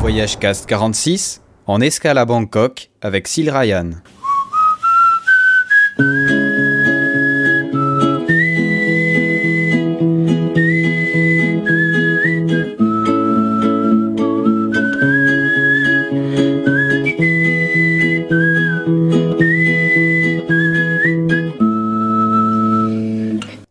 Voyage Cast 46 en escale à Bangkok avec Sil Ryan.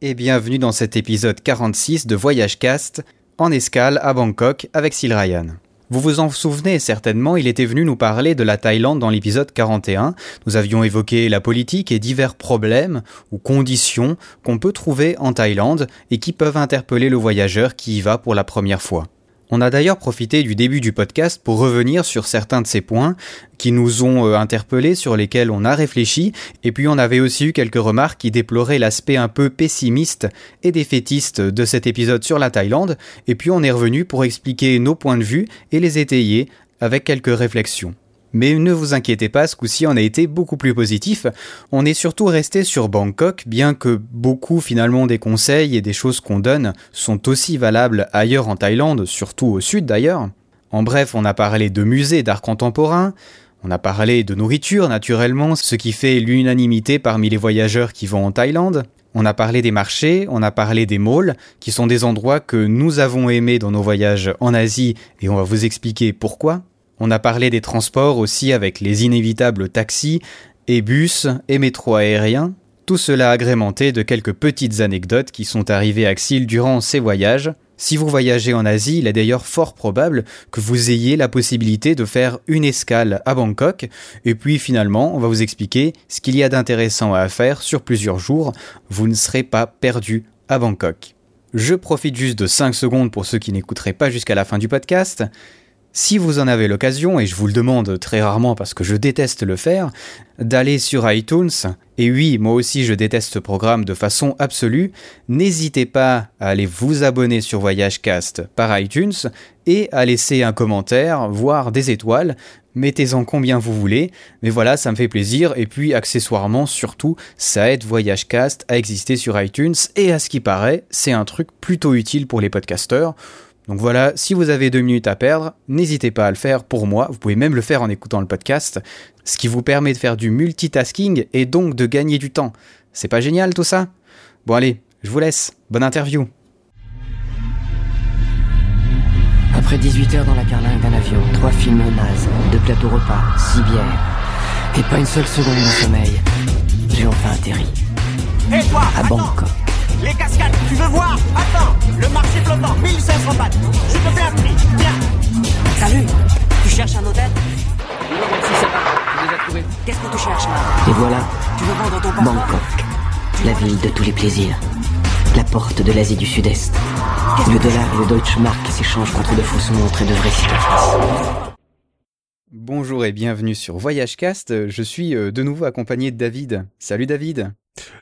Et bienvenue dans cet épisode 46 de Voyage Cast en escale à Bangkok avec Sil Ryan. Vous vous en souvenez certainement, il était venu nous parler de la Thaïlande dans l'épisode 41. Nous avions évoqué la politique et divers problèmes ou conditions qu'on peut trouver en Thaïlande et qui peuvent interpeller le voyageur qui y va pour la première fois. On a d'ailleurs profité du début du podcast pour revenir sur certains de ces points qui nous ont euh, interpellés, sur lesquels on a réfléchi, et puis on avait aussi eu quelques remarques qui déploraient l'aspect un peu pessimiste et défaitiste de cet épisode sur la Thaïlande, et puis on est revenu pour expliquer nos points de vue et les étayer avec quelques réflexions. Mais ne vous inquiétez pas, ce coup-ci on a été beaucoup plus positif. On est surtout resté sur Bangkok, bien que beaucoup finalement des conseils et des choses qu'on donne sont aussi valables ailleurs en Thaïlande, surtout au sud d'ailleurs. En bref, on a parlé de musées d'art contemporain, on a parlé de nourriture naturellement, ce qui fait l'unanimité parmi les voyageurs qui vont en Thaïlande. On a parlé des marchés, on a parlé des malls, qui sont des endroits que nous avons aimés dans nos voyages en Asie et on va vous expliquer pourquoi. On a parlé des transports aussi avec les inévitables taxis et bus et métro aériens. Tout cela agrémenté de quelques petites anecdotes qui sont arrivées à Xil durant ces voyages. Si vous voyagez en Asie, il est d'ailleurs fort probable que vous ayez la possibilité de faire une escale à Bangkok, et puis finalement, on va vous expliquer ce qu'il y a d'intéressant à faire sur plusieurs jours. Vous ne serez pas perdu à Bangkok. Je profite juste de 5 secondes pour ceux qui n'écouteraient pas jusqu'à la fin du podcast. Si vous en avez l'occasion, et je vous le demande très rarement parce que je déteste le faire, d'aller sur iTunes, et oui, moi aussi je déteste ce programme de façon absolue, n'hésitez pas à aller vous abonner sur VoyageCast par iTunes et à laisser un commentaire, voire des étoiles, mettez-en combien vous voulez, mais voilà, ça me fait plaisir, et puis accessoirement, surtout, ça aide VoyageCast à exister sur iTunes, et à ce qui paraît, c'est un truc plutôt utile pour les podcasteurs. Donc voilà, si vous avez deux minutes à perdre, n'hésitez pas à le faire pour moi. Vous pouvez même le faire en écoutant le podcast, ce qui vous permet de faire du multitasking et donc de gagner du temps. C'est pas génial tout ça? Bon allez, je vous laisse. Bonne interview. Après 18 heures dans la carlingue d'un avion, trois films nazes, deux plateaux repas, six bières, et pas une seule seconde de sommeil, j'ai enfin atterri. Et toi À. Bangkok. Les cascades, tu veux voir Attends Le marché flottant, 1500 bahts Je te fais un prix, viens Salut Tu cherches un hôtel Qu'est-ce que tu cherches là Et voilà, Tu veux vendre ton passeport Bangkok, la ville de tous les plaisirs. La porte de l'Asie du Sud-Est. Le dollar et le Deutschmark qui s'échangent contre de fausses montres et de vrais cicatrices. Bonjour et bienvenue sur VoyageCast. Je suis euh, de nouveau accompagné de David. Salut David.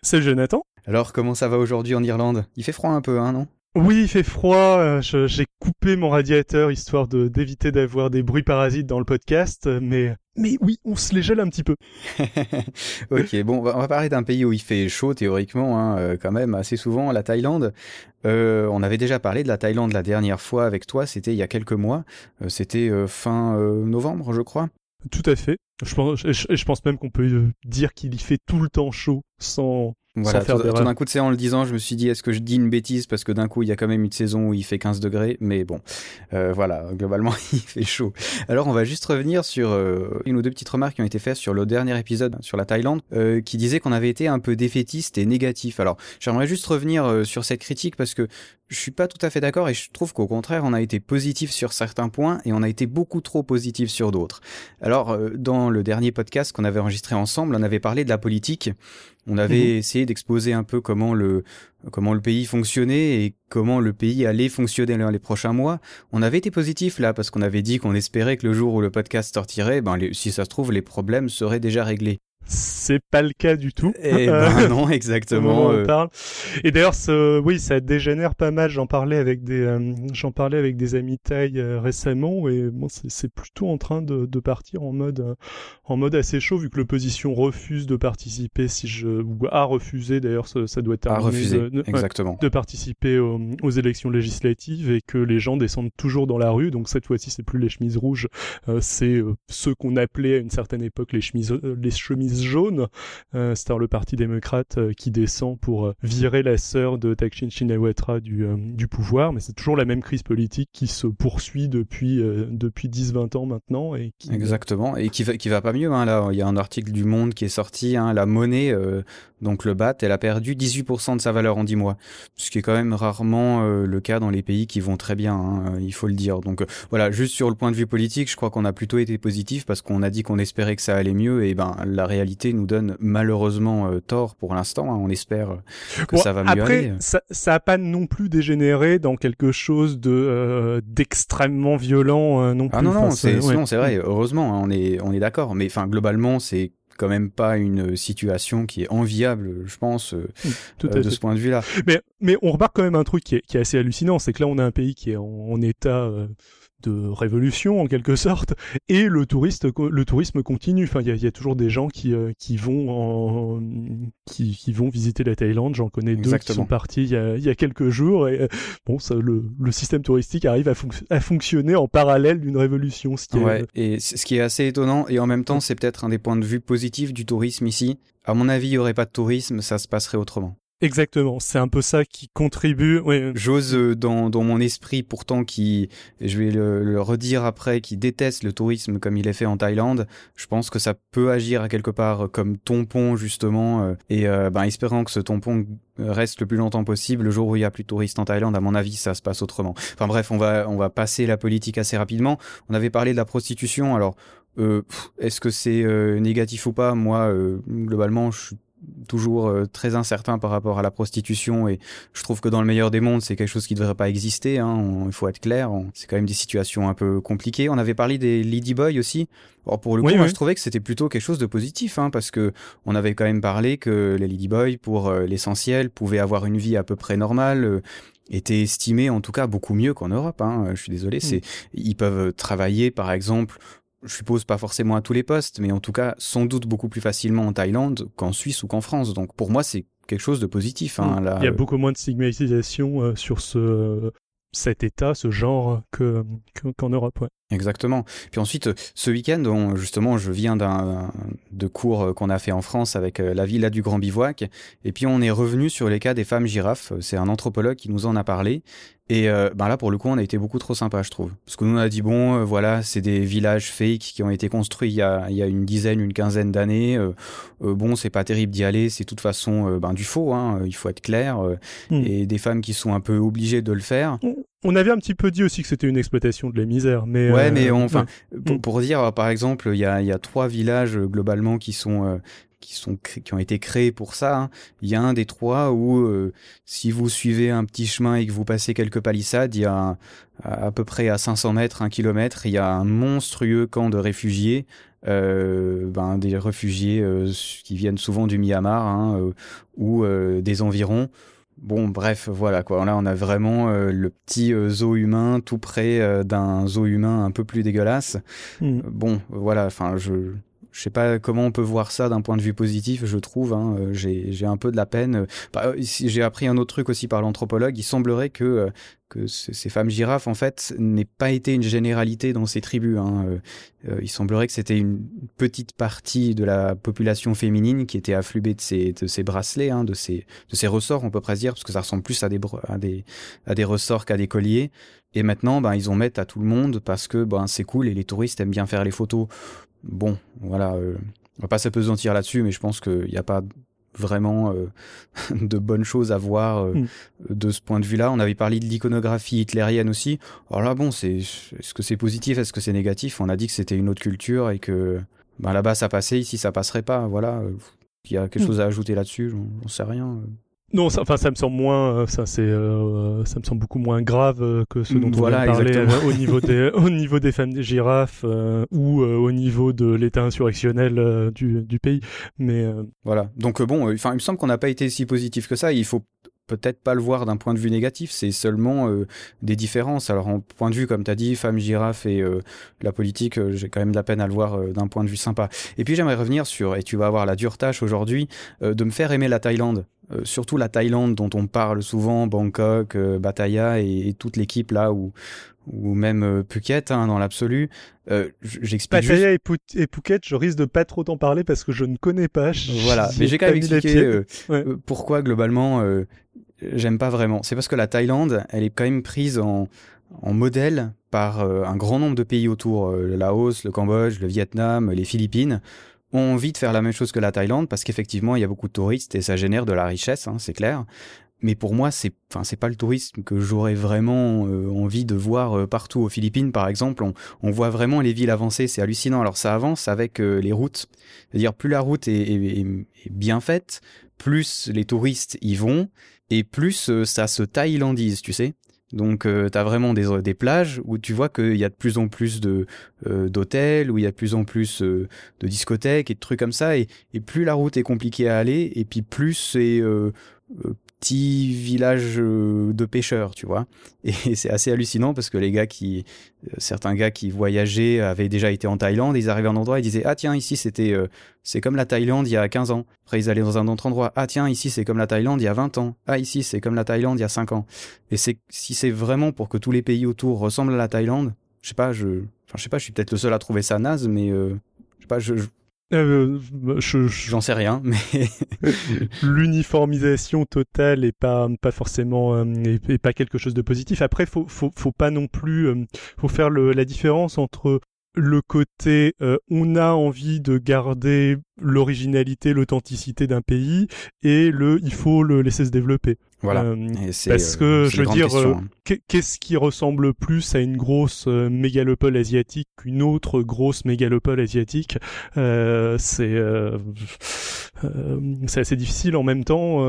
Salut Jonathan. Alors comment ça va aujourd'hui en Irlande? Il fait froid un peu, hein, non? Oui, il fait froid. euh, J'ai coupé mon radiateur histoire de d'éviter d'avoir des bruits parasites dans le podcast, mais mais oui, on se les gèle un petit peu. ok, bon, on va, parler d'un pays où il fait chaud théoriquement, hein, euh, quand même assez souvent, la Thaïlande. Euh, on avait déjà parlé de la Thaïlande la dernière fois avec toi, c'était il y a quelques mois. C'était fin euh, novembre, je crois. Tout à fait. Je pense, et je, et je pense même qu'on peut dire qu'il y fait tout le temps chaud sans Voilà, tout d'un coup, tu sais, en le disant, je me suis dit, est-ce que je dis une bêtise parce que d'un coup, il y a quand même une saison où il fait 15 degrés, mais bon, euh, voilà, globalement, il fait chaud. Alors, on va juste revenir sur euh, une ou deux petites remarques qui ont été faites sur le dernier épisode sur la Thaïlande, euh, qui disait qu'on avait été un peu défaitiste et négatif. Alors, j'aimerais juste revenir euh, sur cette critique parce que je suis pas tout à fait d'accord et je trouve qu'au contraire, on a été positif sur certains points et on a été beaucoup trop positif sur d'autres. Alors, euh, dans le dernier podcast qu'on avait enregistré ensemble, on avait parlé de la politique. On avait essayé d'exposer un peu comment le comment le pays fonctionnait et comment le pays allait fonctionner dans les prochains mois. On avait été positif là parce qu'on avait dit qu'on espérait que le jour où le podcast sortirait, ben les- si ça se trouve les problèmes seraient déjà réglés. C'est pas le cas du tout. Et eh ben non, exactement. on parle. Et d'ailleurs, oui, ça dégénère pas mal. J'en parlais avec des, j'en parlais avec des amis taille récemment, et bon, c'est plutôt en train de, de partir en mode, en mode assez chaud, vu que l'opposition refuse de participer, si je, ou a refusé d'ailleurs, ça, doit être a refusé, exactement, de participer aux, aux, élections législatives et que les gens descendent toujours dans la rue. Donc cette fois-ci, c'est plus les chemises rouges, euh, c'est euh, ce qu'on appelait à une certaine époque les chemises, euh, les chemises jaunes. c'est le parti démocrate qui descend pour virer la sœur de Takshin Shinawatra du, pouvoir. Mais c'est toujours la même crise politique qui se poursuit depuis depuis 10-20 ans maintenant et exactement et qui va qui va pas mieux. Hein, là, il y a un article du Monde qui est sorti. Hein, la monnaie, donc le BAT, elle a perdu 18% de sa valeur en 10 mois, ce qui est quand même rarement le cas dans les pays qui vont très bien. Hein, il faut le dire. Donc voilà, juste sur le point de vue politique, je crois qu'on a plutôt été positif parce qu'on a dit qu'on espérait que ça allait mieux et ben la réalité nous donne malheureusement euh, tort pour l'instant. Hein. on espère que ça va mieux après, aller. ça, ça a pas non plus dégénéré dans quelque chose de euh, d'extrêmement violent euh, non plus. Ah non non, c'est c'est vrai. Heureusement, hein, on est on est d'accord. Mais enfin globalement, c'est quand même pas une situation qui est enviable, je pense, de ce point de vue-là. Mais, mais on remarque quand même un truc qui est, qui est assez hallucinant, c'est que là on a un pays qui est en, état de révolution en quelque sorte et le touriste le tourisme continue. Enfin il y a, y a, toujours des gens qui euh, qui vont en, qui, qui, vont visiter la Thaïlande. J'en connais deux qui sont partis il y a, y a quelques jours. Et euh, bon ça le, le système touristique arrive à, à fonctionner en parallèle d'une révolution ce qui ouais, et ce qui est assez étonnant. Et en même temps c'est peut-être un des points de vue positifs du tourisme ici. À mon avis il y aurait pas de tourisme ça se passerait autrement Exactement, c'est un peu ça qui contribue. J'ose euh, dans, mon esprit pourtant qui, je vais le, redire après, qui déteste le tourisme comme il est fait en Thaïlande. Je pense que ça peut agir à quelque part comme tampon justement, euh, et euh, ben espérant que ce tampon reste le plus longtemps possible. Le jour où il y a plus de touristes en Thaïlande, à mon avis, ça se passe autrement. Enfin bref, on va on va passer la politique assez rapidement. On avait parlé de la prostitution. Alors euh, est-ce que c'est négatif ou pas? Moi, globalement, je suis toujours euh, très incertain par rapport à la prostitution et je trouve que dans le meilleur des mondes c'est quelque chose qui ne devrait pas exister hein, il faut être clair c'est quand même des situations un peu compliquées on avait parlé des ladyboys aussi or pour le coup moi je trouvais que c'était plutôt quelque chose de positif hein, parce que on avait quand même parlé que les ladyboys pour euh, l'essentiel pouvaient avoir une vie à peu près normale euh, étaient estimés en tout cas beaucoup mieux qu'en Europe. Hein. Je suis désolé, mm. c'est ils peuvent travailler par exemple je suppose pas forcément à tous les postes, mais en tout cas sans doute beaucoup plus facilement en Thaïlande qu'en Suisse ou qu'en France. Donc pour moi c'est quelque chose de positif. Hein, là, Il y a beaucoup moins de stigmatisation euh, sur ce cet état, ce genre que qu'en Europe. Ouais. Exactement. Puis ensuite, ce week-end, justement, je viens d'un de cours qu'on a fait en France avec euh, la villa du Grand Bivouac, et puis on est revenu sur les cas des femmes girafes. C'est un anthropologue qui nous en a parlé, et euh, ben là, pour le coup, on a été beaucoup trop sympa, je trouve. Parce que nous, on a dit, bon, euh, voilà, c'est des villages fake qui ont été construits il y a, il y a une dizaine, une quinzaine d'années. Euh, bon, c'est pas terrible d'y aller, c'est de toute façon ben, du faux, hein, il faut être clair. Hmm. Et des femmes qui sont un peu obligées de le faire. On avait un petit peu dit aussi que c'était une exploitation de la misère, mais... Ouais, mais enfin, pour, pour, dire, par exemple, il y a, il y a trois villages globalement qui sont qui sont qui ont été créés pour ça. Hein. Il y a un des trois où euh, si vous suivez un petit chemin et que vous passez quelques palissades, il y a à peu près à 500 mètres, un kilomètre, il y a un monstrueux camp de réfugiés. Euh, ben, des réfugiés euh, qui viennent souvent du Myanmar hein, euh, ou des environs. Bon, bref, voilà quoi. Là, on a vraiment le petit zoo humain tout près d'un zoo humain un peu plus dégueulasse. Hmm. Bon, voilà. Enfin, je je sais pas comment on peut voir ça d'un point de vue positif, je trouve. Hein, euh, j'ai un peu de la peine. Bah, j'ai appris un autre truc aussi par l'anthropologue. Il semblerait que euh, que ces femmes girafes, en fait, n'aient pas été une généralité dans ces tribus. Hein. Euh, il semblerait que c'était une petite partie de la population féminine qui était affluée de ces, de ces bracelets, hein, de, ces, de ces ressorts, on peut presque dire, parce que ça ressemble plus à des, à des, à des ressorts qu'à des colliers. Et maintenant, ben, ils en mettent à tout le monde parce que ben, c'est cool et les touristes aiment bien faire les photos. Bon, voilà, euh, on va pas s'apesantir là-dessus, mais je pense qu'il n'y a pas vraiment euh, de bonnes choses à voir euh, hmm. de ce point de vue-là. On avait parlé de l'iconographie hitlérienne aussi. Alors là, bon, c'est est-ce que c'est positif, est-ce que c'est négatif? On a dit que c'était une autre culture et que ben, là-bas ça passait, ici ça passerait pas. Voilà, il y a quelque hmm. chose à ajouter là-dessus, j'en sais rien. Non, ça, enfin, ça me semble moins, ça c'est, ça me semble beaucoup moins grave que ce dont voilà, on de au niveau des, au niveau des femmes des girafes ou au niveau de l'état insurrectionnel du, du pays. Mais voilà. Donc bon, enfin, il me semble qu'on n'a pas été si positif que ça. Il faut peut-être pas le voir d'un point de vue négatif, c'est seulement euh, des différences. Alors en point de vue, comme tu as dit, femme girafe et euh, la politique, euh, j'ai quand même de la peine à le voir d'un point de vue sympa. Et puis j'aimerais revenir sur, et tu vas avoir la dure tâche aujourd'hui, de me faire aimer la Thaïlande. Surtout la Thaïlande dont on parle souvent, Bangkok, Bataya et, toute l'équipe là où ou même Phuket hein, dans l'absolu. Euh, J'explique Pattaya et, Phuket, je risque de pas trop t'en parler parce que je ne connais pas. Voilà, mais j'ai quand même expliqué pourquoi globalement j'aime pas vraiment. C'est parce que la Thaïlande, elle est quand même prise en, en modèle par euh, un grand nombre de pays autour, euh, le Laos, le Cambodge, le Vietnam, les Philippines, ont envie de faire la même chose que la Thaïlande parce qu'effectivement il y a beaucoup de touristes et ça génère de la richesse, hein, c'est clair. Mais pour moi, c'est, enfin, c'est pas le tourisme que j'aurais vraiment euh, envie de voir partout. Aux Philippines, par exemple, on, voit vraiment les villes avancer, c'est hallucinant. Alors ça avance avec les routes, c'est-à-dire plus la route est, est, bien faite, plus les touristes y vont, et plus euh, ça se thaïlandise, tu sais. Donc euh, tu vraiment des, des plages où tu vois qu'il y a de plus en plus de euh, d'hôtels, où il y a de plus en plus de discothèques et de trucs comme ça, et, et, plus la route est compliquée à aller, et puis plus c'est petit village euh, de pêcheurs, tu vois. Et c'est assez hallucinant parce que les gars qui, euh, certains gars qui voyageaient avaient déjà été en Thaïlande, ils arrivaient à un endroit, ils disaient ah tiens ici c'était, euh, c'est comme la Thaïlande il y a 15 ans. Après ils allaient dans un autre endroit, ah tiens ici c'est comme la Thaïlande il y a 20 ans. Ah ici c'est comme la Thaïlande il y a 5 ans. Et c'est si c'est vraiment pour que tous les pays autour ressemblent à la Thaïlande, je sais pas, je, enfin je sais pas, je suis peut-être le seul à trouver ça naze, mais je sais pas, je, euh, je, J'en sais rien, mais l'uniformisation totale est pas pas forcément euh, est, pas quelque chose de positif. Après, faut faut faut pas non plus euh, faut faire le, la différence entre le côté euh, on a envie de garder l'originalité, l'authenticité d'un pays et le il faut le laisser se développer. Voilà. Euh, parce que euh, je veux dire, hein. qu'est-ce qui ressemble plus à une grosse mégalopole asiatique qu'une autre grosse mégalopole asiatique? C'est c'est assez difficile. En même temps,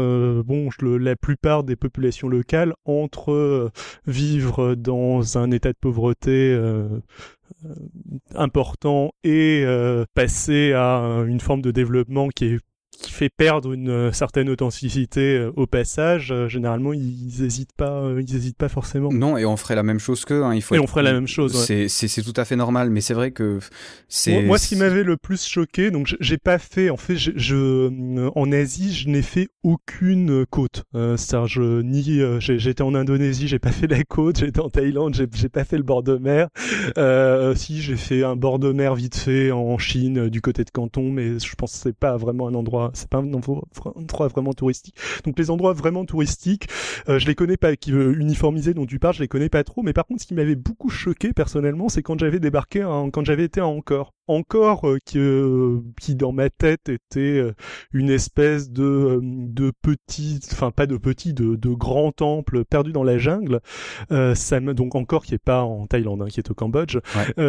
bon, la plupart des populations locales entre vivre dans un état de pauvreté euh, important et euh, passer à une forme de développement qui est qui fait perdre une euh, certaine authenticité euh, au passage, euh, généralement ils hésitent pas, ils hésitent pas forcément. Non, et on ferait la même chose qu'eux. Hein, il faut. Et on ferait la même chose. Ouais. C'est tout à fait normal, mais c'est vrai que c'est. Moi, ce qui m'avait le plus choqué, donc j'ai pas fait, en fait, je, je en Asie, je n'ai fait aucune côte. Euh, c'est-à-dire, je ni j'étais en Indonésie, j'ai pas fait la côte, j'étais en Thaïlande, j'ai pas fait le bord de mer. Euh, si j'ai fait un bord de mer vite fait en Chine, du côté de Canton, mais je pense que c'est pas vraiment un endroit c'est pas un endroit vraiment touristique. Donc les endroits vraiment touristiques, euh, je les connais pas, qui veut uniformiser dont tu parles, je les connais pas trop. Mais par contre, ce qui m'avait beaucoup choqué personnellement, c'est quand j'avais débarqué, quand j'avais été à Angkor encore euh, qui, euh, qui dans ma tête était euh, une espèce de de petit enfin pas de petit de, de grand temple perdu dans la jungle. Ça me donc encore qui est pas en Thaïlande hein, qui est au Cambodge.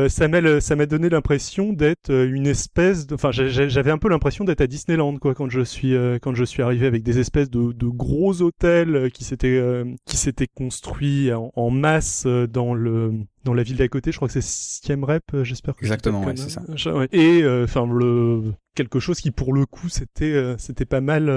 Ça m'a ça m'a donné l'impression d'être une espèce de enfin j'avais un peu l'impression d'être à Disneyland quoi quand je suis quand je suis arrivé avec des espèces de, de gros hôtels qui s'étaient qui s'étaient construits en, en masse dans le dans la ville d'à côté. Je crois que c'est Siem Rep, euh, j'espère que Exactement, ouais, c'est ça. Et euh, enfin le quelque chose qui pour le coup c'était euh, c'était pas mal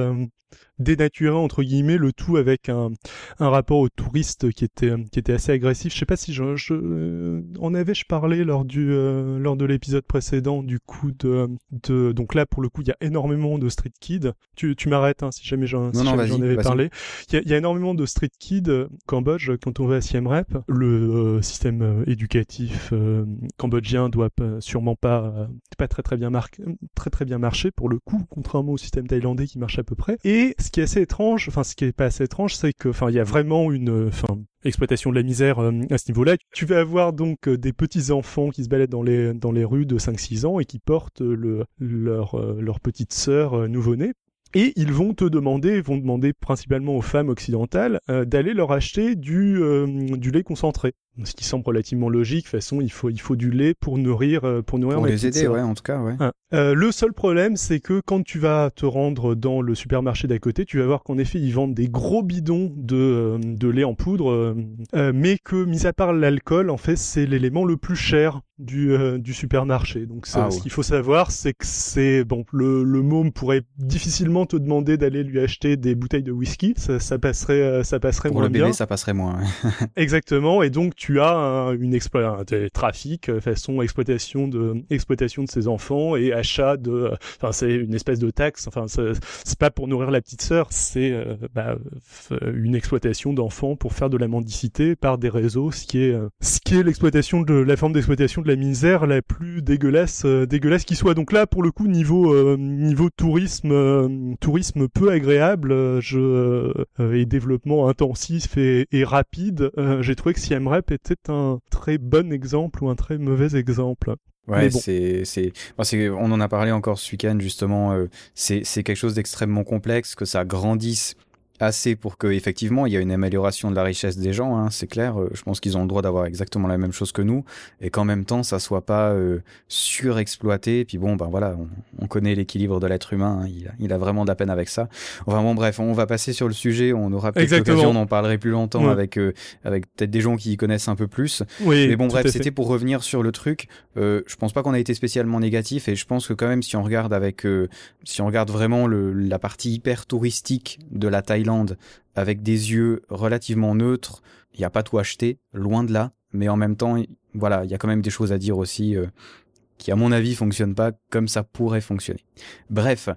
dénaturer entre guillemets le tout avec un, un rapport aux touristes qui était qui était assez agressif. Je sais pas si je, je euh, en avais je parlais lors du euh, lors de l'épisode précédent du coup de de donc là pour le coup il y a énormément de street kids. Tu tu m'arrêtes hein, si jamais j'en si avais parlé. Il y a, y a, énormément de street kids Cambodge quand on va à Siem Reap. Le euh, système éducatif cambodgien doit sûrement pas pas très très bien marquer très très bien marcher pour le coup contrairement au système thaïlandais qui marche à peu près. Et ce qui est assez étrange, enfin ce qui est pas assez étrange, c'est que, enfin, il y a vraiment une, exploitation de la misère euh, à ce niveau-là. Tu vas avoir donc euh, des petits enfants qui se baladent dans les dans les rues de 5-6 ans et qui portent le leur euh, leur petite sœur nouveau-née et ils vont te demander, vont demander principalement aux femmes occidentales d'aller leur acheter du lait concentré ce qui semble relativement logique. De toute façon, il faut il faut du lait pour nourrir pour nourrir pour les aider, ouais, en tout cas, ouais. Hein. le seul problème, c'est que quand tu vas te rendre dans le supermarché d'à côté, tu vas voir qu'en effet, ils vendent des gros bidons de de lait en poudre, mais que mis à part l'alcool, en fait, c'est l'élément le plus cher du, euh, du supermarché. Donc ah ce qu'il faut savoir, c'est que c'est bon le, le môme pourrait difficilement te demander d'aller lui acheter des bouteilles de whisky, ça, ça passerait euh, ça passerait Pour moins le bébé, bien. ça passerait moins. Exactement. Et donc tu as une explo un trafic euh, façon exploitation de exploitation de ses enfants et achat de. Enfin c'est une espèce de taxe. Enfin c'est pas pour nourrir la petite sœur, c'est bah, une exploitation d'enfants pour faire de la mendicité par des réseaux, ce qui est ce qui est l'exploitation de la forme d'exploitation de la misère la plus dégueulasse euh, dégueulasse qui soit. Donc là pour le coup niveau euh, niveau tourisme euh, tourisme peu agréable je et développement intensif et, et rapide, j'ai trouvé que Siem Rep était un très bon exemple ou un très mauvais exemple. Ouais, c'est c'est on en a parlé encore ce week-end justement. c'est c'est quelque chose d'extrêmement complexe que ça grandisse assez pour que effectivement il y a une amélioration de la richesse des gens hein, c'est clair. Euh, je pense qu'ils ont le droit d'avoir exactement la même chose que nous et qu'en même temps ça soit pas euh, surexploité. Et puis bon ben voilà on, connaît l'équilibre de l'être humain hein, il, a, il, a, vraiment de la peine avec ça. Enfin bon bref on va passer sur le sujet. On aura peut-être l'occasion d'en parler plus longtemps avec euh, avec peut-être des gens qui y connaissent un peu plus. Oui, mais bon bref c'était pour revenir sur le truc. Euh, je pense pas qu'on a été spécialement négatif et je pense que quand même si on regarde avec si on regarde vraiment le, la partie hyper touristique de la Thaïlande avec des yeux relativement neutres. Il n'y a pas tout acheté, loin de là. Mais en même temps, voilà, il y a quand même des choses à dire aussi euh, qui, à mon avis, fonctionnent pas comme ça pourrait fonctionner. Bref,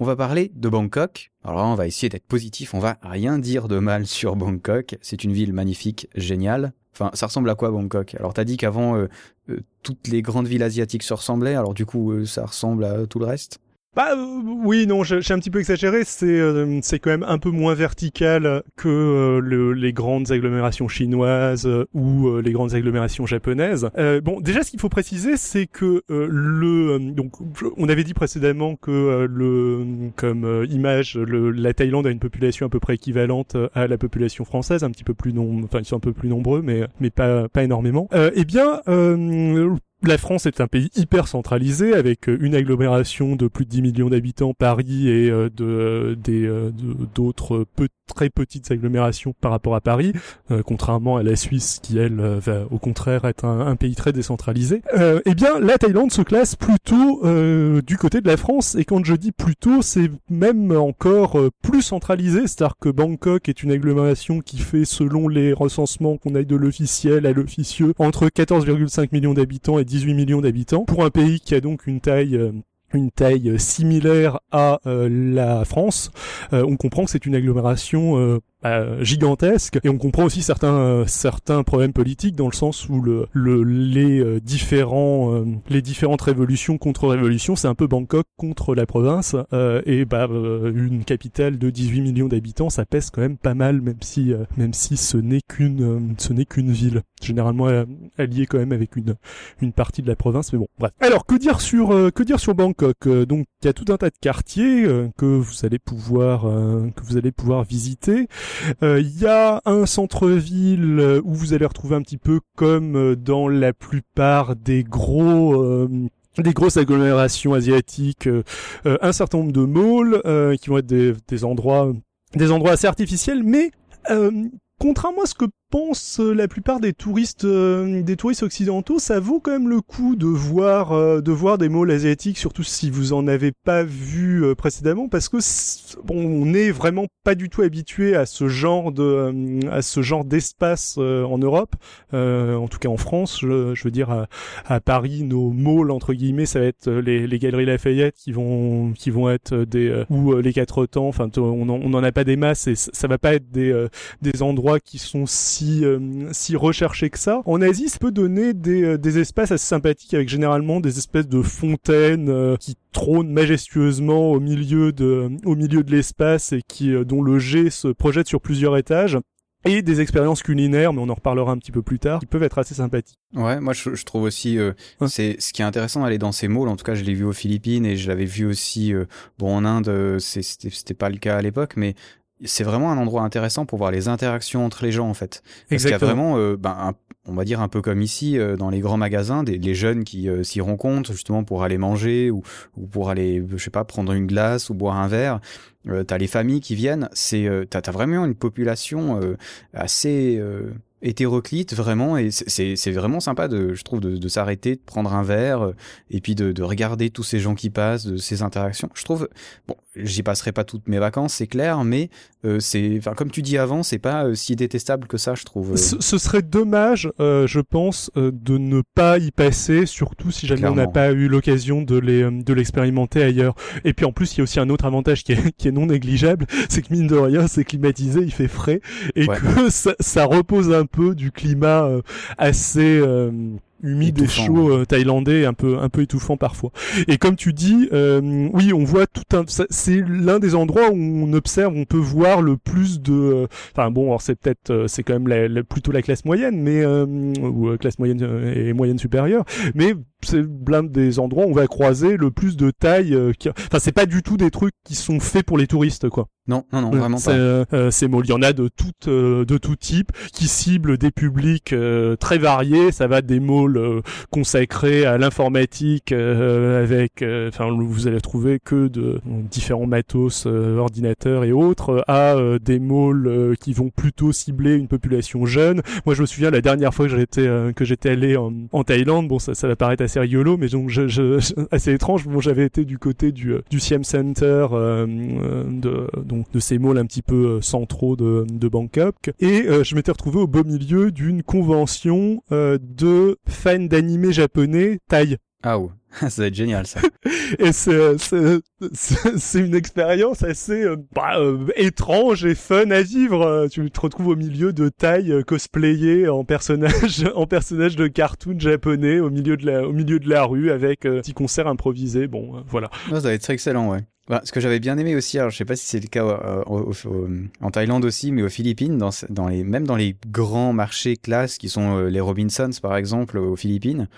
on va parler de Bangkok. Alors on va essayer d'être positif. On va rien dire de mal sur Bangkok. C'est une ville magnifique, géniale. Enfin, ça ressemble à quoi Bangkok? Alors, t'as dit qu'avant, euh, euh, toutes les grandes villes asiatiques se ressemblaient. Alors, du coup, ça ressemble à tout le reste? Bah euh, oui, non, j'ai un petit peu exagéré. C'est euh, c'est quand même un peu moins vertical que euh, le, les grandes agglomérations chinoises ou les grandes agglomérations japonaises. bon, déjà, ce qu'il faut préciser, c'est que le donc on avait dit précédemment que le comme image, le, la Thaïlande a une population à peu près équivalente à la population française, un petit peu plus non, enfin ils sont un peu plus nombreux, mais mais pas pas énormément. eh bien la France est un pays hyper centralisé avec euh, une agglomération de plus de 10 millions d'habitants, Paris, et euh, euh, d'autres très petites agglomérations par rapport à Paris, contrairement à la Suisse qui elle va au contraire être un, pays très décentralisé. eh bien, la Thaïlande se classe plutôt du côté de la France. Et quand je dis plutôt, c'est même encore plus centralisé, c'est-à-dire que Bangkok est une agglomération qui fait selon les recensements qu'on aille de l'officiel à l'officieux entre 14,5 millions d'habitants et 18 millions d'habitants, pour un pays qui a donc une taille euh, une taille similaire à euh, la France, euh, on comprend que c'est une agglomération gigantesque. Et on comprend aussi certains euh, certains problèmes politiques dans le sens où le, le les euh, différents les différentes révolutions contre révolutions c'est un peu Bangkok contre la province. Et bah une capitale de 18 millions d'habitants ça pèse quand même pas mal même si même si ce n'est qu'une ce n'est qu'une ville. Généralement alliée quand même avec une une partie de la province mais bon bref. Alors que dire sur que dire sur Bangkok donc il y a tout un tas de quartiers que vous allez pouvoir que vous allez pouvoir visiter il euh, y a un centre-ville euh, où vous allez retrouver un petit peu comme euh, dans la plupart des gros des grosses agglomérations asiatiques, un certain nombre de malls qui vont être des, des endroits des endroits assez artificiels, mais contrairement à ce que pense euh, la plupart des touristes, euh, des touristes occidentaux, ça vaut quand même le coup de voir, euh, de voir des malls asiatiques, surtout si vous en avez pas vu précédemment, parce que bon, on n'est vraiment pas du tout habitué à ce genre de, à ce genre d'espace en Europe, en tout cas en France. Je, veux dire, à, Paris, nos malls entre guillemets, ça va être les, les galeries Lafayette qui vont, qui vont être des ou les quatre temps. Enfin, on n'en a pas des masses et ça va pas être des, des endroits qui sont si euh, si, recherché que ça. En Asie, ça peut donner des, euh, des espaces assez sympathiques avec généralement des espèces de fontaines euh, qui trônent majestueusement au milieu de, au milieu de l'espace et qui, dont le jet se projette sur plusieurs étages. et des expériences culinaires, mais on en reparlera un petit peu plus tard, qui peuvent être assez sympathiques. Ouais, moi je, je trouve aussi, euh, c'est ce qui est intéressant d'aller dans ces malls. En tout cas, je l'ai vu aux Philippines et je l'avais vu aussi, euh, bon en Inde, c'était pas le cas à l'époque, mais c'est vraiment un endroit intéressant pour voir les interactions entre les gens en fait. Parce qu'il y a vraiment, euh, ben, un, on va dire un peu comme ici euh, dans les grands magasins, des les jeunes qui euh, s'y rencontrent justement pour aller manger ou, ou pour aller, je sais pas, prendre une glace ou boire un verre. T'as les familles qui viennent, c'est t'as as vraiment une population assez hétéroclite vraiment et c'est vraiment sympa de je trouve de, s'arrêter de prendre un verre et puis de, de, regarder tous ces gens qui passent de ces interactions. Je trouve bon j'y passerai pas toutes mes vacances c'est clair mais euh, c'est enfin comme tu dis avant c'est pas euh, si détestable que ça je trouve ce, ce serait dommage euh, je pense de ne pas y passer surtout si jamais Clairement. on n'a pas eu l'occasion de les de l'expérimenter ailleurs et puis en plus il y a aussi un autre avantage qui est, qui est non négligeable c'est que mine de rien c'est climatisé il fait frais et ouais. que ça, ça repose un peu du climat euh, assez euh, humide étouffant, et chaud euh, thaïlandais, un peu un peu étouffant parfois. Et comme tu dis, euh, oui, on voit tout un. C'est l'un des endroits où on observe, on peut voir le plus de. Enfin bon, alors c'est peut-être c'est quand même la, la, plutôt la classe moyenne, mais ou classe moyenne et moyenne supérieure, mais c'est l'un des endroits où on va croiser le plus de tailles. Qui... Enfin, c'est pas du tout des trucs qui sont faits pour les touristes, quoi. Non, non, non, vraiment pas. Euh, c'est Il y en a de tout, euh, de tout type qui ciblent des publics euh, très variés. Ça va des malls euh, consacrés à l'informatique avec, enfin, vous allez trouver que de différents matos, ordinateurs et autres, à des malls qui vont plutôt cibler une population jeune. Moi, je me souviens la dernière fois que j'étais que j'étais allé en, en, Thaïlande. Bon, ça, ça va paraître assez rigolo, mais donc je, assez étrange. J'avais été du côté du du Siem Center de donc de ces malls un petit peu euh, centraux de, Bangkok. Et euh, je m'étais retrouvé au beau milieu d'une convention euh, de fans d'animé japonais thaï. Ah ouais. ça va être génial ça. et c'est une expérience assez euh, bah, euh, étrange et fun à vivre. Tu te retrouves au milieu de taille euh, cosplayé en personnage en personnage de cartoon japonais au milieu de la au milieu de la rue avec un petit concert improvisé. Bon, voilà. ça va être excellent, ouais. Bah, ce que j'avais bien aimé aussi, alors je sais pas si c'est le cas euh, au, au, en Thaïlande aussi, mais aux Philippines, dans, dans les, même dans les grands marchés classes qui sont euh, les Robinsons par exemple aux Philippines,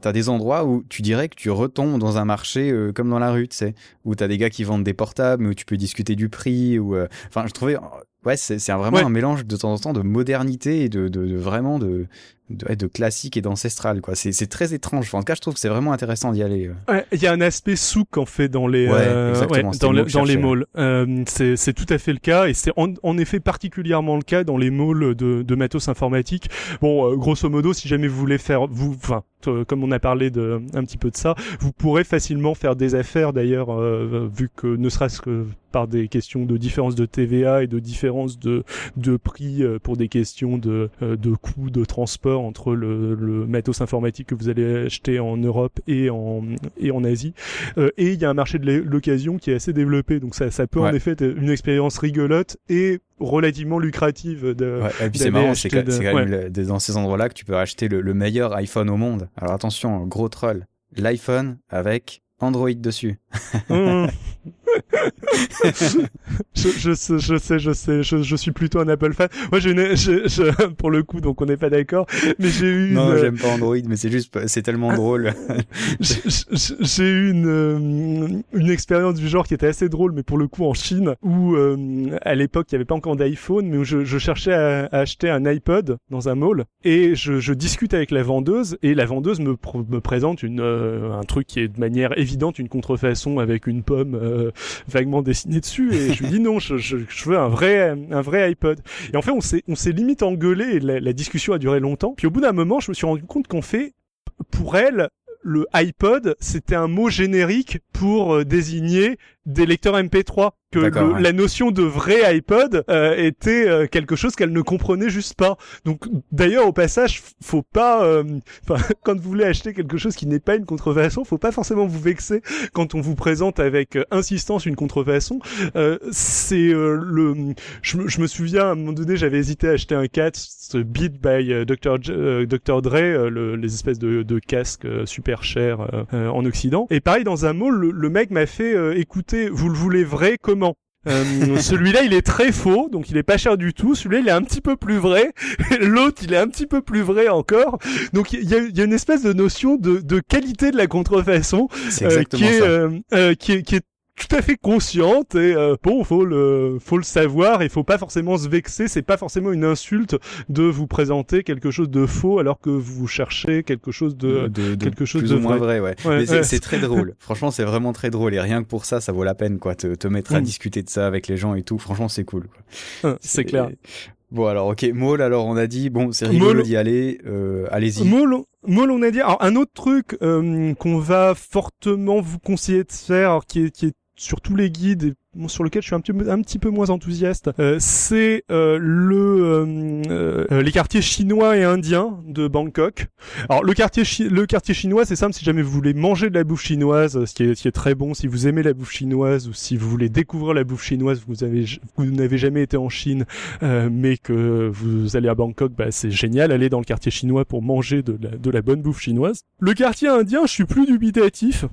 T'as des endroits où tu dirais que tu retombes dans un marché euh, comme dans la rue, tu sais, où t'as des gars qui vendent des portables, mais où tu peux discuter du prix, ou euh... enfin, je trouvais, ouais, c'est vraiment ouais. un mélange de temps en temps de modernité et de, de, de vraiment de, de, de, classique et d'ancestral quoi. C'est très étrange. Enfin, en tout cas je trouve que c'est vraiment intéressant d'y aller il ouais, y a un aspect souk en fait dans les ouais, euh, ouais, dans, le, dans les malls. Euh, c'est tout à fait le cas et c'est en, en, effet particulièrement le cas dans les malls de, de matos informatique bon euh, grosso modo si jamais vous voulez faire vous enfin comme on a parlé de un petit peu de ça vous pourrez facilement faire des affaires d'ailleurs euh, vu que ne serait-ce que par des questions de différence de TVA et de différence de, de prix euh, pour des questions de, euh, de coûts de transport entre le, le matos informatique que vous allez acheter en Europe et en, et en Asie. Euh, et il y a un marché de l'occasion qui est assez développé, donc ça, ça peut ouais. en effet être une expérience rigolote et relativement lucrative de ouais, et puis c'est marrant c'est quand, quand même ouais. dans ces endroits là que tu peux acheter le, le meilleur iPhone au monde alors attention gros troll l'iPhone avec Android dessus. Mmh. je, je, sais, je sais, je sais, je, je suis plutôt un Apple fan. Moi, j'ai une, je, je, pour le coup, donc on n'est pas d'accord, mais j'ai eu. Non, une... j'aime pas Android, mais c'est juste, c'est tellement drôle. j'ai eu une euh, une expérience du genre qui était assez drôle, mais pour le coup en Chine, où euh, à l'époque il n'y avait pas encore d'iPhone, mais où je, je cherchais à, à, acheter un iPod dans un mall, et je, je discute avec la vendeuse, et la vendeuse me, pr me présente une euh, un truc qui est de manière évidente une contrefaçon avec une pomme euh, vaguement dessinée dessus. Et je lui dis non je, veux un vrai un vrai iPod. Et en fait on s'est on s'est limite engueulé et la, la discussion a duré longtemps. Puis au bout d'un moment je me suis rendu compte qu'on fait pour elle le iPod c'était un mot générique pour euh, désigner des lecteurs MP3 que le, ouais. la notion de vrai iPod euh, était euh, quelque chose qu'elle ne comprenait juste pas. Donc d'ailleurs au passage, faut pas euh, quand vous voulez acheter quelque chose qui n'est pas une contrefaçon, faut pas forcément vous vexer quand on vous présente avec euh, insistance une contrefaçon. Euh, c'est le je, je, me souviens à un moment donné, j'avais hésité à acheter un Cats Beat by Dr Dr Dre le, les espèces de, de casques super chers en occident et pareil dans un mall le, le mec m'a fait écouter vous le voulez vrai comment? Celui-là, il est très faux, donc il est pas cher du tout. Celui-là, il est un petit peu plus vrai. L'autre, il est un petit peu plus vrai encore. Donc il y a, y a, une espèce de notion de, de qualité de la contrefaçon qui, est, qui, est, qui est tout à fait consciente et euh, bon faut le faut le savoir et faut pas forcément se vexer c'est pas forcément une insulte de vous présenter quelque chose de faux alors que vous cherchez quelque chose de, de, quelque chose plus de ou moins vrai, ouais, mais c'est très drôle. Franchement c'est vraiment très drôle et rien que pour ça ça vaut la peine quoi te, te mettre à Mm. discuter de ça avec les gens et tout. Franchement c'est cool quoi. c'est clair. Bon alors ok Maul alors on a dit bon c'est rigolo d'y aller euh, allez-y. Maul, Maul, on a dit alors un autre truc euh, qu'on va fortement vous conseiller de faire alors, qui est qui est sur tous les guides sur lequel je suis un petit, un petit peu moins enthousiaste, euh, c'est euh, le euh, euh, les quartiers chinois et indiens de Bangkok. Alors le quartier le quartier chinois, c'est simple si jamais vous voulez manger de la bouffe chinoise, euh, ce qui est, qui est très bon, si vous aimez la bouffe chinoise ou si vous voulez découvrir la bouffe chinoise, vous avez vous n'avez jamais été en Chine, euh, mais que vous allez à Bangkok, bah c'est génial, allez dans le quartier chinois pour manger de la, de la bonne bouffe chinoise. Le quartier indien, je suis plus dubitatif.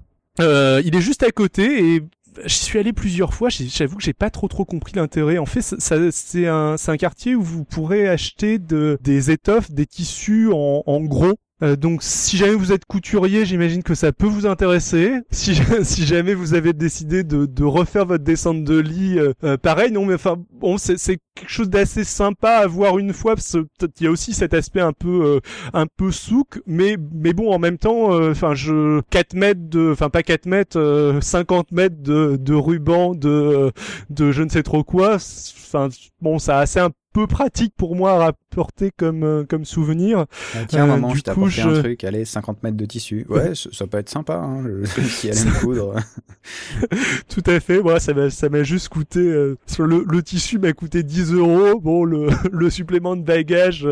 Euh, il est juste à côté et j'y suis allé plusieurs fois. J'avoue que j'ai pas trop trop compris l'intérêt. En fait, c'est un, un quartier où vous pourrez acheter de, des étoffes, des tissus en gros. Euh, donc, si jamais vous êtes couturier, j'imagine que ça peut vous intéresser. Si, si jamais vous avez décidé de, de refaire votre descente de lit, euh, euh, pareil, non, mais enfin, bon, c'est quelque chose d'assez sympa à voir une fois. Parce que peut-être il y a aussi cet aspect un peu, euh, un peu souk, mais mais bon, en même temps, euh, enfin, je 4 mètres de, enfin pas 4 mètres, euh, 50 mètres de, de ruban, de de je ne sais trop quoi. Enfin, bon, ça a assez un peu pratique pour moi à rapporter comme euh, comme souvenir. Ah, tiens Euh, maman du je t'ai apporté je- un truc allez 50 mètres de tissu ouais ça, ça peut être sympa hein, je- si elle aime coudre Tout à fait. Moi, ça m'a ça m'a juste coûté. euh, le, le tissu m'a coûté 10 euros. Bon, le le supplément de bagage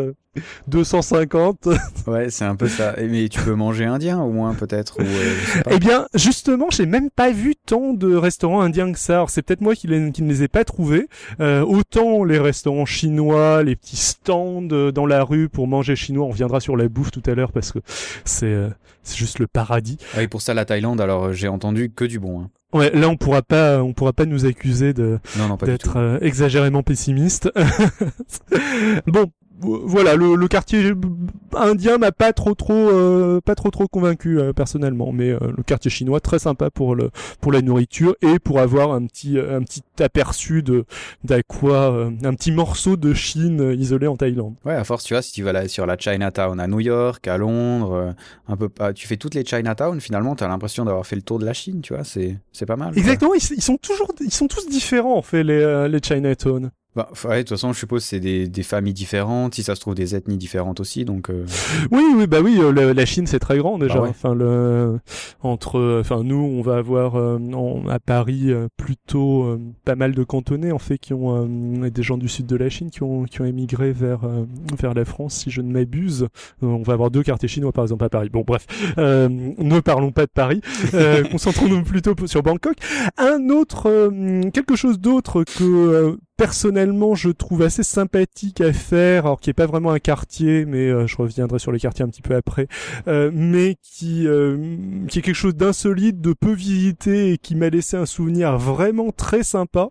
250. ouais c'est un peu ça mais tu peux manger indien au moins peut-être ou euh. Eh bien, justement, j'ai même pas vu tant de restaurants indiens que ça. Alors, c'est peut-être moi qui, les- qui ne les ai pas trouvés. Euh, autant les restaurants chinois, les petits stands euh, dans la rue pour manger chinois. On viendra sur la bouffe tout à l'heure parce que c'est euh, c'est juste le paradis. Oui pour ça la Thaïlande alors euh, j'ai entendu que du bon hein. Ouais, là on pourra pas, on pourra pas nous accuser de d'être euh, exagérément pessimiste. bon, voilà, le, le quartier indien m'a pas trop trop euh, pas trop trop convaincu euh, personnellement, mais euh, le quartier chinois très sympa pour le pour la nourriture et pour avoir un petit un petit aperçu de d'à quoi euh, un petit morceau de Chine euh, isolé en Thaïlande. Ouais, à force, tu vois, si tu vas là sur la Chinatown à New York, à Londres, euh, un peu, tu fais toutes les Chinatown, finalement, t'as l'impression d'avoir fait le tour de la Chine, tu vois, c'est, c'est pas mal. Exactement, ils, ils sont toujours ils sont tous différents en fait les euh, les Chinatown. Bah, ouais, de toute façon, je suppose que c'est des, des familles différentes, si ça se trouve des ethnies différentes aussi, donc. euh, Oui, oui, bah oui, euh, le- la Chine c'est très grand déjà. Ah ouais. Enfin, le entre, enfin nous, on va avoir euh, en- à Paris euh, plutôt euh, pas mal de cantonais en fait qui ont euh, des gens du sud de la Chine qui ont qui ont émigré vers vers la France, si je ne m'abuse. On va avoir deux quartiers chinois par exemple à Paris. Bon, bref, euh, ne parlons pas de Paris. Euh, Concentrons-nous plutôt sur Bangkok. Un autre, euh, quelque chose d'autre que euh, personnellement je trouve assez sympathique à faire, alors qui est pas vraiment un quartier, mais euh, je reviendrai sur les quartiers un petit peu après, euh, mais qui euh, qui est quelque chose d'insolite, de peu visité et qui m'a laissé un souvenir vraiment très sympa.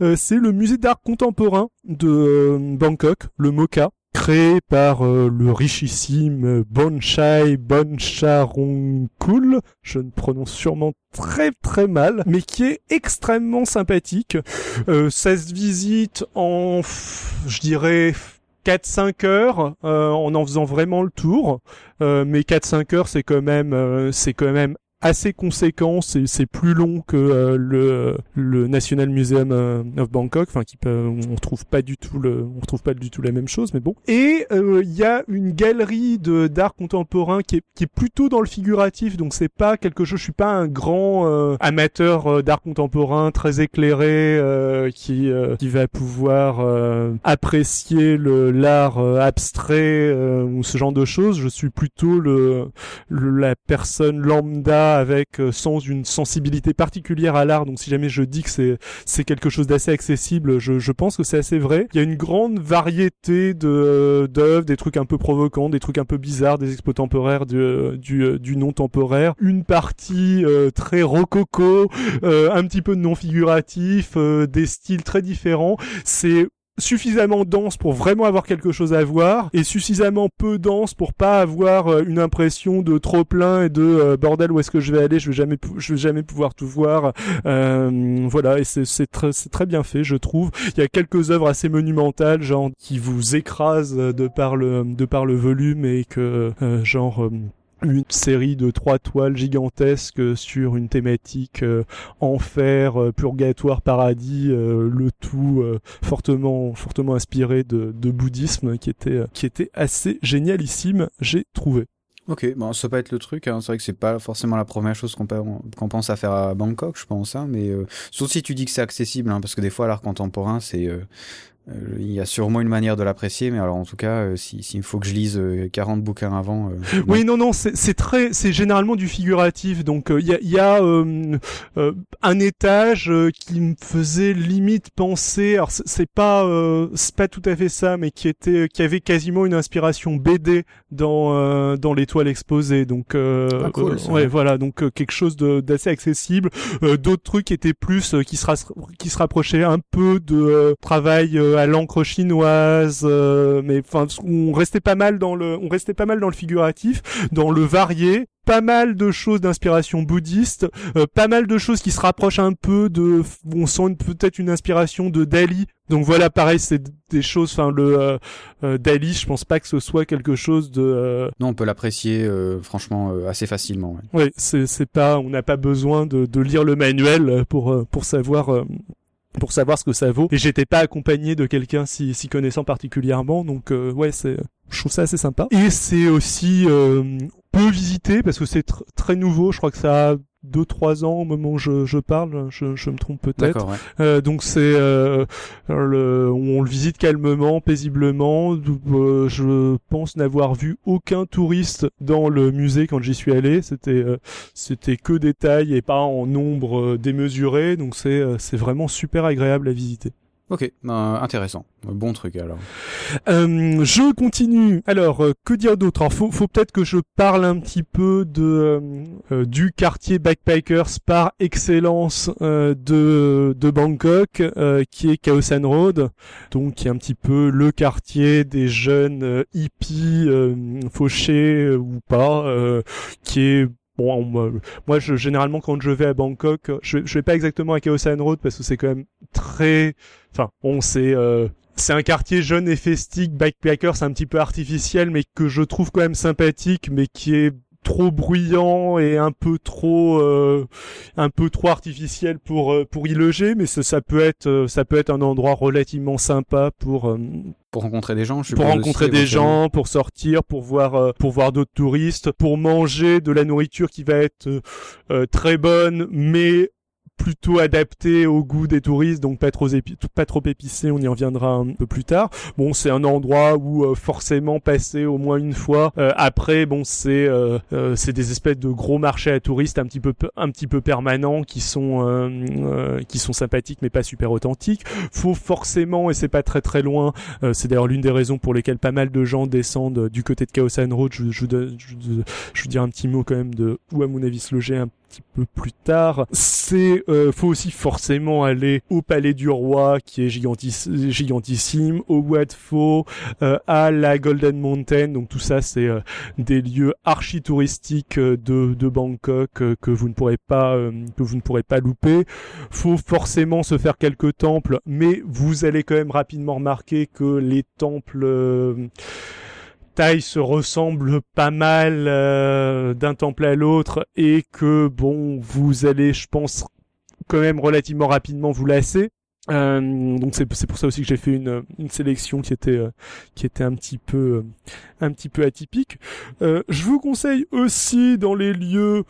Euh, c'est le musée d'art contemporain de Bangkok, le MOCA créé par euh, le richissime Bonchai Boncharongkul, je ne prononce sûrement très très mal, mais qui est extrêmement sympathique. Euh, ça se visite en, je dirais, 4-5 heures, euh, en en faisant vraiment le tour. Euh, mais 4-5 heures, c'est quand même, euh, c'est quand même assez conséquent, c'est plus long que euh, le le National Museum euh, of Bangkok, enfin qui on retrouve pas du tout le on retrouve pas du tout la même chose, mais bon. Et euh, il y a une galerie de d'art contemporain qui est qui est plutôt dans le figuratif, donc c'est pas quelque chose. Je suis pas un grand euh, amateur euh, d'art contemporain très éclairé qui qui va pouvoir apprécier le l'art abstrait ou ce genre de choses. Je suis plutôt le, le- la personne lambda avec sans une sensibilité particulière à l'art. Donc si jamais je dis que c'est c'est quelque chose d'assez accessible, je, je pense que c'est assez vrai. Il y a une grande variété de d'œuvres, des trucs un peu provocants, des trucs un peu bizarres, des expos temporaires du du, du non temporaire, une partie très rococo, un petit peu non figuratif, des styles très différents. C'est suffisamment dense pour vraiment avoir quelque chose à voir et suffisamment peu dense pour pas avoir euh, une impression de trop plein et de euh, bordel où est-ce que je vais aller? Je vais jamais je vais jamais pouvoir tout voir. Euh, voilà et c'est très bien fait je trouve. Il y a quelques œuvres assez monumentales genre qui vous écrasent de par le de par le volume et que genre une série de trois toiles gigantesques sur une thématique euh, enfer, euh, purgatoire, paradis, euh, le tout fortement fortement inspiré de, de, bouddhisme qui était qui était assez génialissime, j'ai trouvé. Ok, bon, ça peut être le truc. Hein. C'est vrai que c'est pas forcément la première chose qu'on pense à faire à Bangkok, je pense. Hein, mais euh, sauf si tu dis que c'est accessible, hein, parce que des fois l'art contemporain, c'est il y a sûrement une manière de l'apprécier, mais alors en tout cas, euh, s'il faut que je lise 40 euh, bouquins avant. oui, non, non, c'est très, c'est généralement du figuratif. Donc il y a, y a un étage qui me faisait limite penser. Alors c'est pas, c'est pas tout à fait ça, mais qui était, qui avait quasiment une inspiration BD dans dans l'étoile exposée. Donc ah, cool, ouais, voilà, donc quelque chose d'assez accessible. D'autres trucs étaient plus qui se qui se rapprochaient un peu de travail à l'encre chinoise, euh, mais enfin on restait pas mal dans le, on restait pas mal dans le figuratif, dans le varié, pas mal de choses d'inspiration bouddhiste, euh, pas mal de choses qui se rapprochent un peu de, on sent peut-être une inspiration de Dali. Donc voilà, pareil, c'est des choses. Enfin, le euh, Dali, je pense pas que ce soit quelque chose de. Non, on peut l'apprécier franchement assez facilement. Ouais c'est c'est pas, on n'a pas besoin de, de lire le manuel pour pour savoir pour savoir ce que ça vaut. Et j'étais pas accompagné de quelqu'un si, si connaissant particulièrement, donc euh, ouais, c'est, je trouve ça assez sympa. Et c'est aussi euh, peu visité parce que c'est très nouveau. Je crois que ça a deux trois ans au moment où je, je parle, je, je me trompe peut-être. Euh, donc c'est euh, le, on le visite calmement, paisiblement. Euh, je pense n'avoir vu aucun touriste dans le musée quand j'y suis allé. C'était euh, c'était que des tailles et pas en nombre démesuré. Donc c'est c'est vraiment super agréable à visiter. Ok, ben, intéressant. Bon truc alors. Euh, je continue. Alors, euh, que dire d'autre? Alors, faut, faut peut-être que je parle un petit peu de euh, euh, du quartier backpackers par excellence de de Bangkok, qui est San Road, donc qui est un petit peu le quartier des jeunes hippies fauchés ou pas, qui est Bon, moi, je, généralement, quand je vais à Bangkok, je, je vais pas exactement à San Road parce que c'est quand même très, enfin, bon, c'est euh, c'est un quartier jeune et festique, backpacker, c'est un petit peu artificiel, mais que je trouve quand même sympathique, mais qui est trop bruyant et un peu trop euh, un peu trop artificiel pour euh, pour y loger mais ça, ça peut être euh, ça peut être un endroit relativement sympa pour pour rencontrer des gens je pour rencontrer des gens pour sortir pour voir pour voir d'autres touristes pour manger de la nourriture qui va être très bonne mais plutôt adapté au goût des touristes, donc pas trop, pas trop épicé, on y reviendra un peu plus tard. Bon, c'est un endroit où euh, forcément passer au moins une fois. Euh, après, bon, c'est euh, c'est des espèces de gros marchés à touristes un petit peu un petit peu permanents qui sont qui sont sympathiques mais pas super authentiques. Faut forcément et c'est pas très très loin. c'est d'ailleurs l'une des raisons pour lesquelles pas mal de gens descendent du côté de Kaosan Road. Je, je, je, je, je, dire un petit mot quand même de où à mon avis se loger un petit peu plus tard. C'est euh, faut aussi forcément aller au Palais du Roi qui est gigantissime, au Wat Pho, euh, à la Golden Mountain. Donc tout ça c'est euh, des lieux archi touristiques de, de Bangkok que vous ne pourrez pas que vous ne pourrez pas louper. Faut forcément se faire quelques temples, mais vous allez quand même rapidement remarquer que les temples taille se ressemble pas mal euh, d'un temple à l'autre et que bon vous allez je pense quand même relativement rapidement vous lasser euh, donc c'est c'est pour ça aussi que j'ai fait une une sélection qui était euh, qui était un petit peu un petit peu atypique. je vous conseille aussi dans les lieux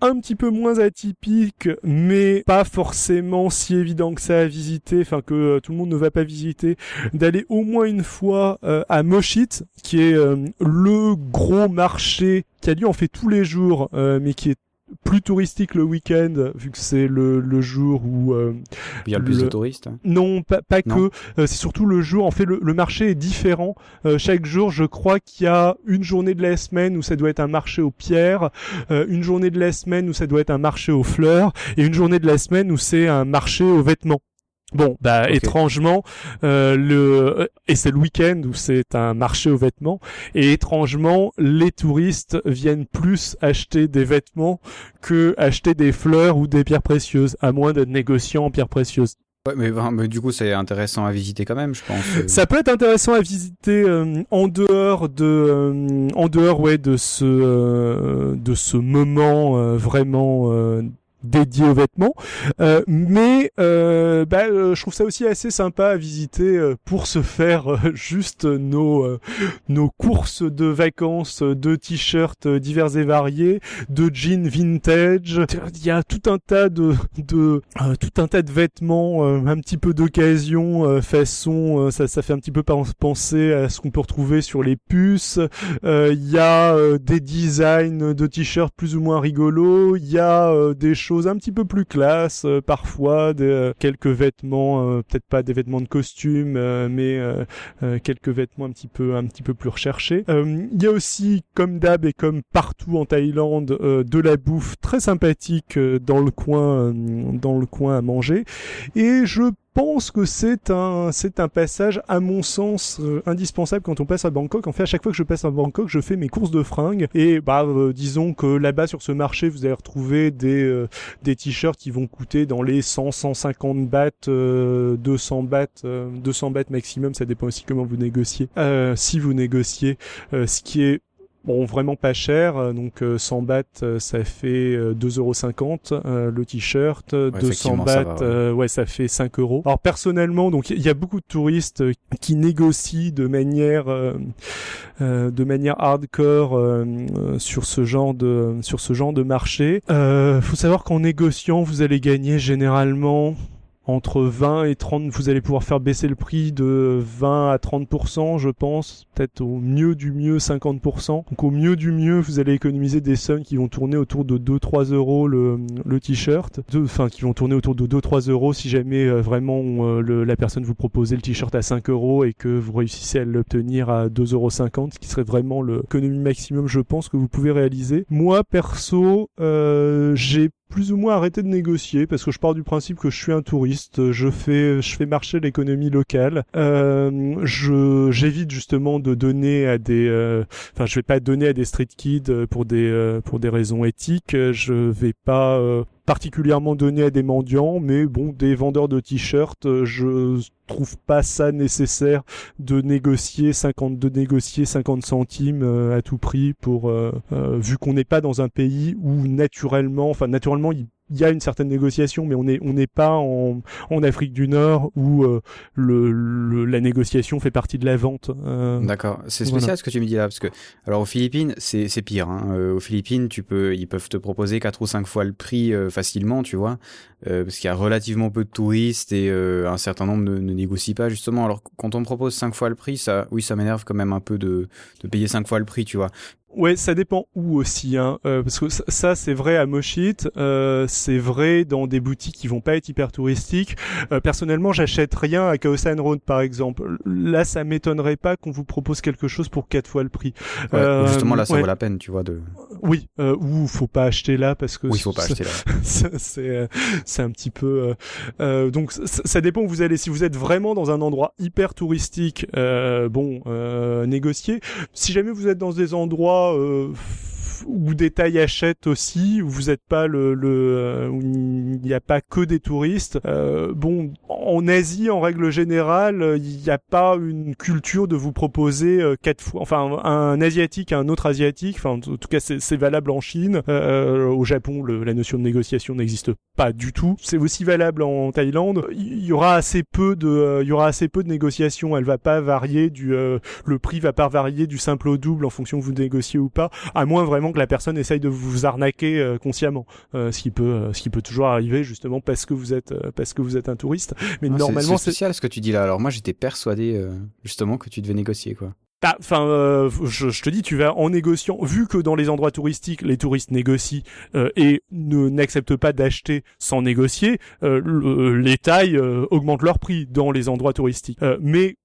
un petit peu moins atypique, mais pas forcément si évident que ça à visiter, enfin que euh, tout le monde ne va pas visiter, d'aller au moins une fois euh, à Moshit, qui est euh, le gros marché qui a lieu en fait tous les jours, mais qui est plus touristique le week-end, vu que c'est le, le jour où euh, il y a le plus de touristes. Non, pas, pas que. Euh, c'est surtout le jour. En fait, le, le marché est différent. Euh, chaque jour, je crois qu'il y a une journée de la semaine où ça doit être un marché aux pierres, une journée de la semaine où ça doit être un marché aux fleurs, et une journée de la semaine où c'est un marché aux vêtements. Bon, bah étrangement, euh, le et c'est le week-end où c'est un marché aux vêtements et étrangement, les touristes viennent plus acheter des vêtements que acheter des fleurs ou des pierres précieuses, à moins d'être négociant en pierres précieuses. Ouais, mais, mais, du coup, c'est intéressant à visiter quand même, je pense. Euh. Ça peut être intéressant à visiter euh, en dehors de, en dehors, ouais, de ce, de ce moment vraiment dédié aux vêtements. Euh, mais euh, bah, euh, je trouve ça aussi assez sympa à visiter pour se faire juste nos nos courses de vacances de t-shirts divers et variés, de jeans vintage. Il y a tout un tas de de tout un tas de vêtements un petit peu d'occasion façon ça ça fait un petit peu penser à ce qu'on peut retrouver sur les puces. Il y a des designs de t-shirts plus ou moins rigolos. Il y a des choses un petit peu plus classe, euh, parfois des, euh, quelques vêtements, euh, peut-être pas des vêtements de costume, mais quelques vêtements un petit peu un petit peu plus recherchés. Il y a aussi, comme d'hab et comme partout en Thaïlande, de la bouffe très sympathique dans le coin, dans le coin à manger. Et je pense que c'est un c'est un passage à mon sens euh, indispensable quand on passe à Bangkok. En fait, à chaque fois que je passe à Bangkok, je fais mes courses de fringues et bah euh, disons que là-bas sur ce marché, vous allez retrouver des euh, des t-shirts qui vont coûter dans les 100 150 bahts, 200 bahts, 200 bahts maximum, ça dépend aussi comment vous négociez. si vous négociez ce qui est Bon, vraiment pas cher, euh, donc 100 euh, bahts, euh, ça fait 2,50€ le t-shirt, 200 bahts, ouais, ça fait 5 euros. Alors personnellement, donc il y a beaucoup de touristes qui négocient de manière de manière hardcore sur ce genre de sur ce genre de marché. faut savoir qu'en négociant, vous allez gagner généralement entre 20 et 30, vous allez pouvoir faire baisser le prix de 20 à 30%, je pense, peut-être au mieux du mieux 50%. Donc au mieux du mieux, vous allez économiser des sommes qui vont tourner autour de 2-3 euros le, le t-shirt, enfin qui vont tourner autour de 2-3 euros si jamais euh, vraiment euh, le, la personne vous proposait le t-shirt à 5 euros et que vous réussissez à l'obtenir à 2,50 euros, ce qui serait vraiment l'économie maximum, je pense, que vous pouvez réaliser. Moi, perso, euh, j'ai plus ou moins arrêté de négocier parce que je pars du principe que je suis un touriste, je fais je fais marcher l'économie locale. Euh, je j'évite justement de donner à des euh, enfin je vais pas donner à des street kids pour des euh, pour des raisons éthiques, je vais pas euh, particulièrement donné à des mendiants, mais bon, des vendeurs de t-shirts, euh, je trouve pas ça nécessaire de négocier 50 de négocier 50 centimes euh, à tout prix pour euh, vu qu'on n'est pas dans un pays où naturellement enfin naturellement il il y a une certaine négociation, mais on n'est on n'est pas en, en Afrique du Nord où euh, le, la négociation fait partie de la vente. Euh, D'accord, c'est spécial ce que tu me dis là, parce que alors aux Philippines c'est c'est pire. Hein. Euh, aux Philippines, tu peux ils peuvent te proposer quatre ou cinq fois le prix facilement, tu vois, parce qu'il y a relativement peu de touristes et un certain nombre ne, ne négocient pas justement. Alors quand on me propose cinq fois le prix, ça oui ça m'énerve quand même un peu de de payer cinq fois le prix, tu vois. Ouais, ça dépend où aussi, hein, euh, parce que ça, c'est vrai à Moshit, euh, c'est vrai dans des boutiques qui vont pas être hyper touristiques. Euh, personnellement, j'achète rien à Kaosan Road par exemple. Là, ça m'étonnerait pas qu'on vous propose quelque chose pour quatre fois le prix. Ouais, justement, là, ça vaut la peine, tu vois. de. Oui, ou faut pas acheter là parce que. Oui, faut pas acheter là. c'est c'est un petit peu. donc ça dépend où vous allez. Si vous êtes vraiment dans un endroit hyper touristique, bon, négocier. Si jamais vous êtes dans des endroits euh, ou des tailles achètent aussi, où vous n'êtes pas le, le euh, où il n'y a pas que des touristes. Euh, bon, en Asie, en règle générale, il n'y a pas une culture de vous proposer euh, quatre fois, enfin un asiatique à un autre asiatique. Enfin, en tout cas, c'est valable en Chine. Euh, au Japon, le, la notion de négociation n'existe pas du tout. C'est aussi valable en Thaïlande. Il y aura assez peu de, il y aura assez peu de négociations. Elle va pas varier du, le prix va pas varier du simple au double en fonction que vous négociez ou pas, à moins vraiment que la personne essaye de vous arnaquer euh, consciemment, euh, ce qui peut, euh, ce qui peut toujours arriver justement parce que vous êtes, parce que vous êtes un touriste. Mais ah, normalement, c'est spécial ce que tu dis là. Alors moi, j'étais persuadé justement que tu devais négocier quoi. Bah, enfin, euh, je, je, te dis, tu vas en négociant, vu que dans les endroits touristiques, les touristes négocient euh, et ne n'acceptent pas d'acheter sans négocier, euh, les tailles augmentent leur prix dans les endroits touristiques. mais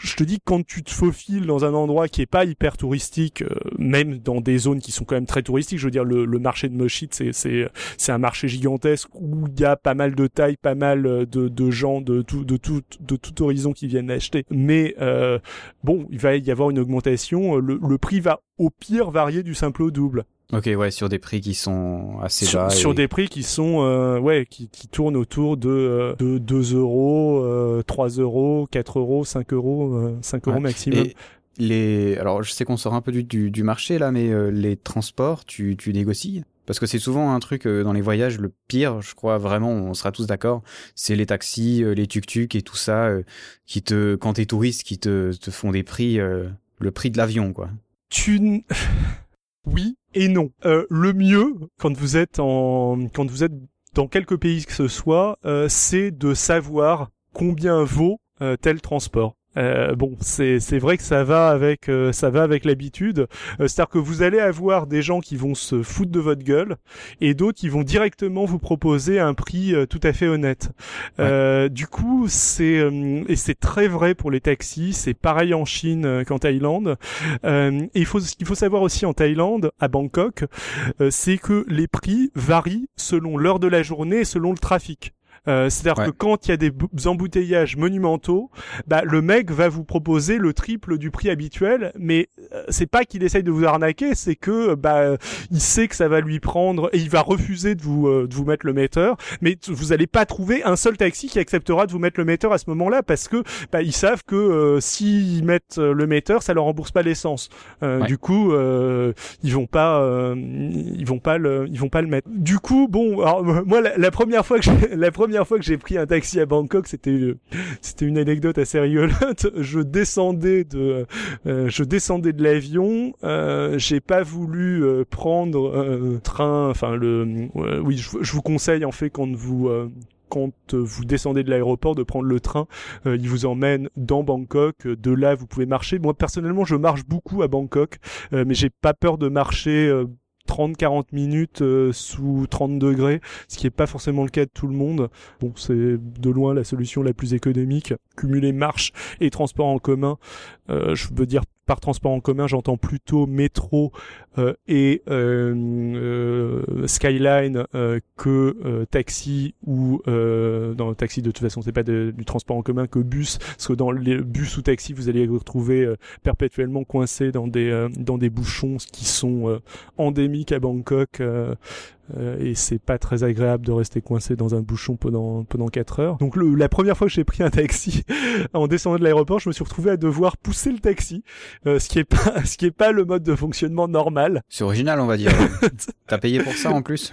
je te dis quand tu te faufiles dans un endroit qui est pas hyper touristique, euh, même dans des zones qui sont quand même très touristiques, je veux dire le, le marché de Moshit c'est c'est c'est un marché gigantesque où il y a pas mal de tailles, pas mal euh, de, de gens de tout de tout de tout horizon qui viennent acheter. Mais euh, bon, il va y avoir une augmentation. Le, le prix va au pire varier du simple au double. Ok, ouais, sur des prix qui sont assez sur, bas. Sur des prix qui sont, euh, ouais, qui, qui tournent autour de, euh, de 2 euros, euh, 3 euros, 4 euros, 5 euros, euh, 5 euros maximum. Et les, alors je sais qu'on sort un peu du, du, du marché là, mais euh, les transports, tu, tu négocies? Parce que c'est souvent un truc dans les voyages, le pire, je crois vraiment, on sera tous d'accord, c'est les taxis, les tuk-tuk et tout ça, qui te, quand t'es touriste, qui te, te font des prix, le prix de l'avion, quoi. Tu oui et non. Euh, le mieux quand vous êtes en quand vous êtes dans quelques pays que ce soit, euh, c'est de savoir combien vaut euh, tel transport. Euh, bon, c'est c'est vrai que ça va avec euh, ça va avec l'habitude. Euh, c'est-à-dire que vous allez avoir des gens qui vont se foutre de votre gueule et d'autres qui vont directement vous proposer un prix tout à fait honnête. du coup, c'est et c'est très vrai pour les taxis. C'est pareil en Chine qu'en Thaïlande. et il faut ce qu'il faut savoir aussi en Thaïlande, à Bangkok, c'est que les prix varient selon l'heure de la journée et selon le trafic. Euh, c'est-à-dire que quand il y a des embouteillages monumentaux, bah, le mec va vous proposer le triple du prix habituel, mais euh, c'est pas qu'il essaye de vous arnaquer, c'est que bah il sait que ça va lui prendre et il va refuser de vous euh, de vous mettre le metteur, mais vous allez pas trouver un seul taxi qui acceptera de vous mettre le metteur à ce moment-là parce que bah, ils savent que s'ils mettent le metteur, ça leur rembourse pas l'essence. Du coup, ils vont pas ils vont pas le ils vont pas le mettre. Du coup, bon, alors, moi la, la première fois que la première fois que j'ai pris un taxi à Bangkok, c'était c'était une anecdote assez rigolote. Je descendais de euh, je descendais de l'avion, euh, j'ai pas voulu euh, prendre un train, enfin le oui, je, vous conseille en fait quand vous quand vous descendez de l'aéroport de prendre le train, il vous emmène dans Bangkok. De là, vous pouvez marcher. Moi personnellement, je marche beaucoup à Bangkok, mais j'ai pas peur de marcher 30-40 minutes euh, sous 30 degrés, ce qui est pas forcément le cas de tout le monde. Bon, c'est de loin la solution la plus économique. Cumuler marche et transport en commun, euh, je veux dire par transport en commun, j'entends plutôt métro euh, et euh, euh, Skyline que taxi ou dans le taxi de toute façon. C'est pas du transport en commun que bus parce que dans les bus ou taxi vous allez vous retrouver perpétuellement coincé dans des dans des bouchons qui sont endémiques à Bangkok euh, et c'est pas très agréable de rester coincé dans un bouchon pendant pendant 4 heures. Donc le, la première fois que j'ai pris un taxi en descendant de l'aéroport, je me suis retrouvé à devoir pousser le taxi, euh, ce qui est pas ce qui est pas le mode de fonctionnement normal. C'est original, on va dire. T'as payé pour ça en plus.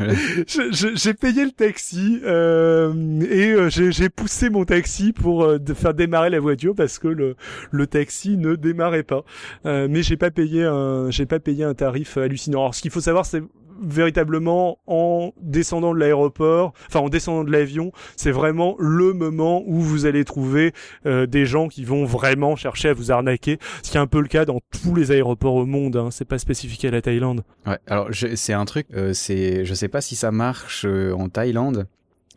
j'ai payé le taxi euh, et euh, j'ai poussé mon taxi pour euh, de faire démarrer la voiture parce que le le taxi ne démarrait pas. mais j'ai pas payé un j'ai pas payé un tarif hallucinant. Alors ce qu'il faut savoir c'est véritablement en descendant de l'aéroport, enfin en descendant de l'avion, c'est vraiment le moment où vous allez trouver euh, des gens qui vont vraiment chercher à vous arnaquer, ce qui est un peu le cas dans tous les aéroports au monde. Hein. C'est pas spécifique à la Thaïlande. Ouais, alors c'est un truc, euh, c'est, je sais pas si ça marche euh, en Thaïlande,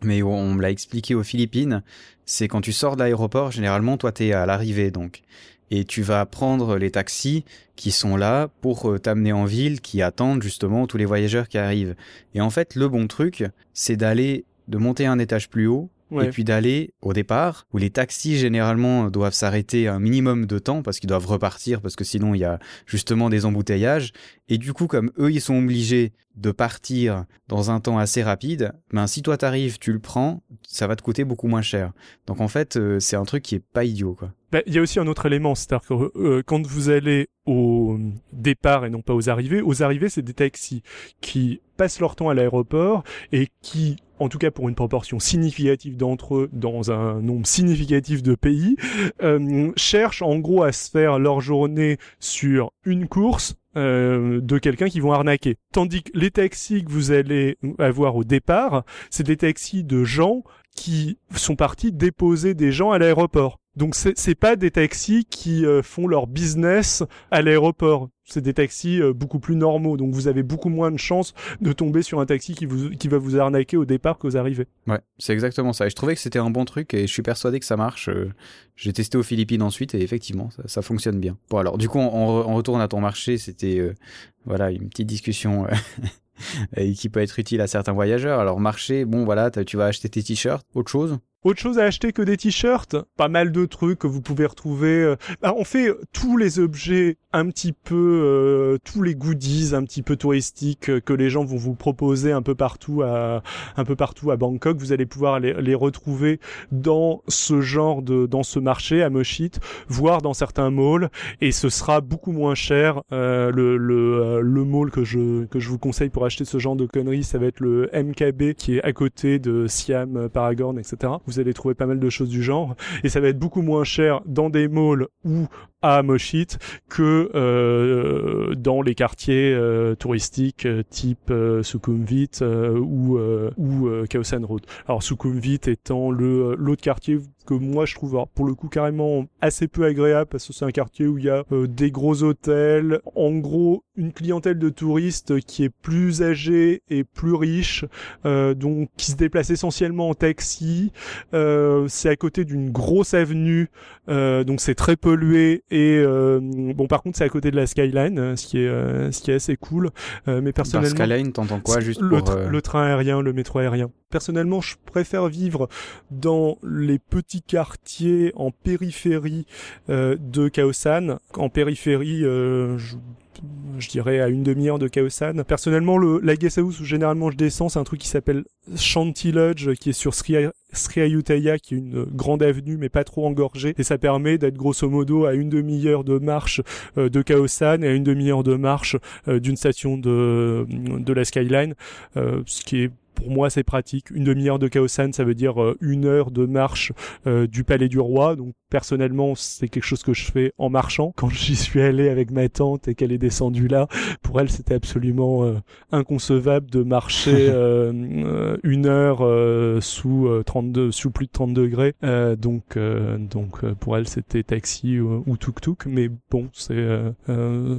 mais on me l'a expliqué aux Philippines. C'est quand tu sors de l'aéroport, généralement, toi t'es à l'arrivée, donc et tu vas prendre les taxis qui sont là pour euh, t'amener en ville, qui attendent justement tous les voyageurs qui arrivent. Et en fait, le bon truc, c'est d'aller, de monter un étage plus haut, et puis d'aller au départ où les taxis généralement doivent s'arrêter un minimum de temps parce qu'ils doivent repartir parce que sinon il y a justement des embouteillages. Et du coup comme eux ils sont obligés de partir dans un temps assez rapide ben si toi t'arrives tu le prends ça va te coûter beaucoup moins cher. Donc en fait euh, c'est un truc qui est pas idiot quoi. Ben, il y a aussi un autre élément, c'est-à-dire que euh, quand vous allez au départ et non pas aux arrivées, aux arrivées c'est des taxis qui passent leur temps à l'aéroport et qui en tout cas pour une proportion significative d'entre eux dans un nombre significatif de pays, euh, cherchent en gros à se faire leur journée sur une course euh, de quelqu'un qui vont arnaquer. Tandis que les taxis que vous allez avoir au départ, c'est des taxis de gens qui sont partis déposer des gens à l'aéroport. Donc c'est pas des taxis qui font leur business à l'aéroport c'est des taxis beaucoup plus normaux, donc vous avez beaucoup moins de chances de tomber sur un taxi qui, va vous arnaquer au départ qu'aux arrivées. Ouais, c'est exactement ça. Et je trouvais que c'était un bon truc et je suis persuadé que ça marche. J'ai testé aux Philippines ensuite et effectivement, ça, fonctionne bien. Bon alors, du coup, on, retourne à ton marché. C'était voilà une petite discussion qui peut être utile à certains voyageurs. Alors marché, bon voilà, tu vas acheter tes t-shirts, autre chose? Autre chose à acheter que des t-shirts, pas mal de trucs que vous pouvez retrouver. Euh, bah, on fait tous les objets un petit peu, euh, tous les goodies un petit peu touristiques que les gens vont vous proposer un peu partout à, un peu partout à Bangkok. Vous allez pouvoir les, les retrouver dans ce genre de, dans ce marché à Moshit, voire dans certains malls, et ce sera beaucoup moins cher. Euh, le, le, le mall que je, que je vous conseille pour acheter ce genre de conneries, ça va être le MKB qui est à côté de Siam, Paragon, etc allez trouver pas mal de choses du genre. Et ça va être beaucoup moins cher dans des malls ou à Moshit que euh, dans les quartiers euh, touristiques euh, type Sukhumvit ou ou Kaosan Road. Alors Sukhumvit étant le l'autre quartier que moi je trouve pour le coup carrément assez peu agréable parce que c'est un quartier où il y a des gros hôtels, en gros une clientèle de touristes qui est plus âgée et plus riche, donc qui se déplace essentiellement en taxi. C'est à côté d'une grosse avenue, donc c'est très pollué et bon par contre c'est à côté de la skyline, ce qui est ce qui est assez cool. mais personnellement, la skyline, t'entends quoi juste le, le train aérien, le métro aérien. Personnellement, je préfère vivre dans les petits quartiers en périphérie euh, de Kaosan. En périphérie, euh, je, dirais à une demi-heure de Kaosan. Personnellement, le, la guest house où généralement je descends, c'est un truc qui s'appelle Shanty Lodge, qui est sur Sri, Ayutthaya, qui est une grande avenue mais pas trop engorgée, et ça permet d'être grosso modo à une demi-heure de marche euh, de Kaosan et à une demi-heure de marche d'une station de de la Skyline, ce qui est pour moi c'est pratique. Une demi-heure de Kaosan, ça veut dire euh, une heure de marche euh, du Palais du Roi. Donc personnellement, c'est quelque chose que je fais en marchant. Quand j'y suis allé avec ma tante et qu'elle est descendue là, pour elle c'était absolument euh, inconcevable de marcher une heure sous 32, sous plus de 30 degrés. donc donc pour elle c'était taxi ou, tuk-tuk. Mais bon, c'est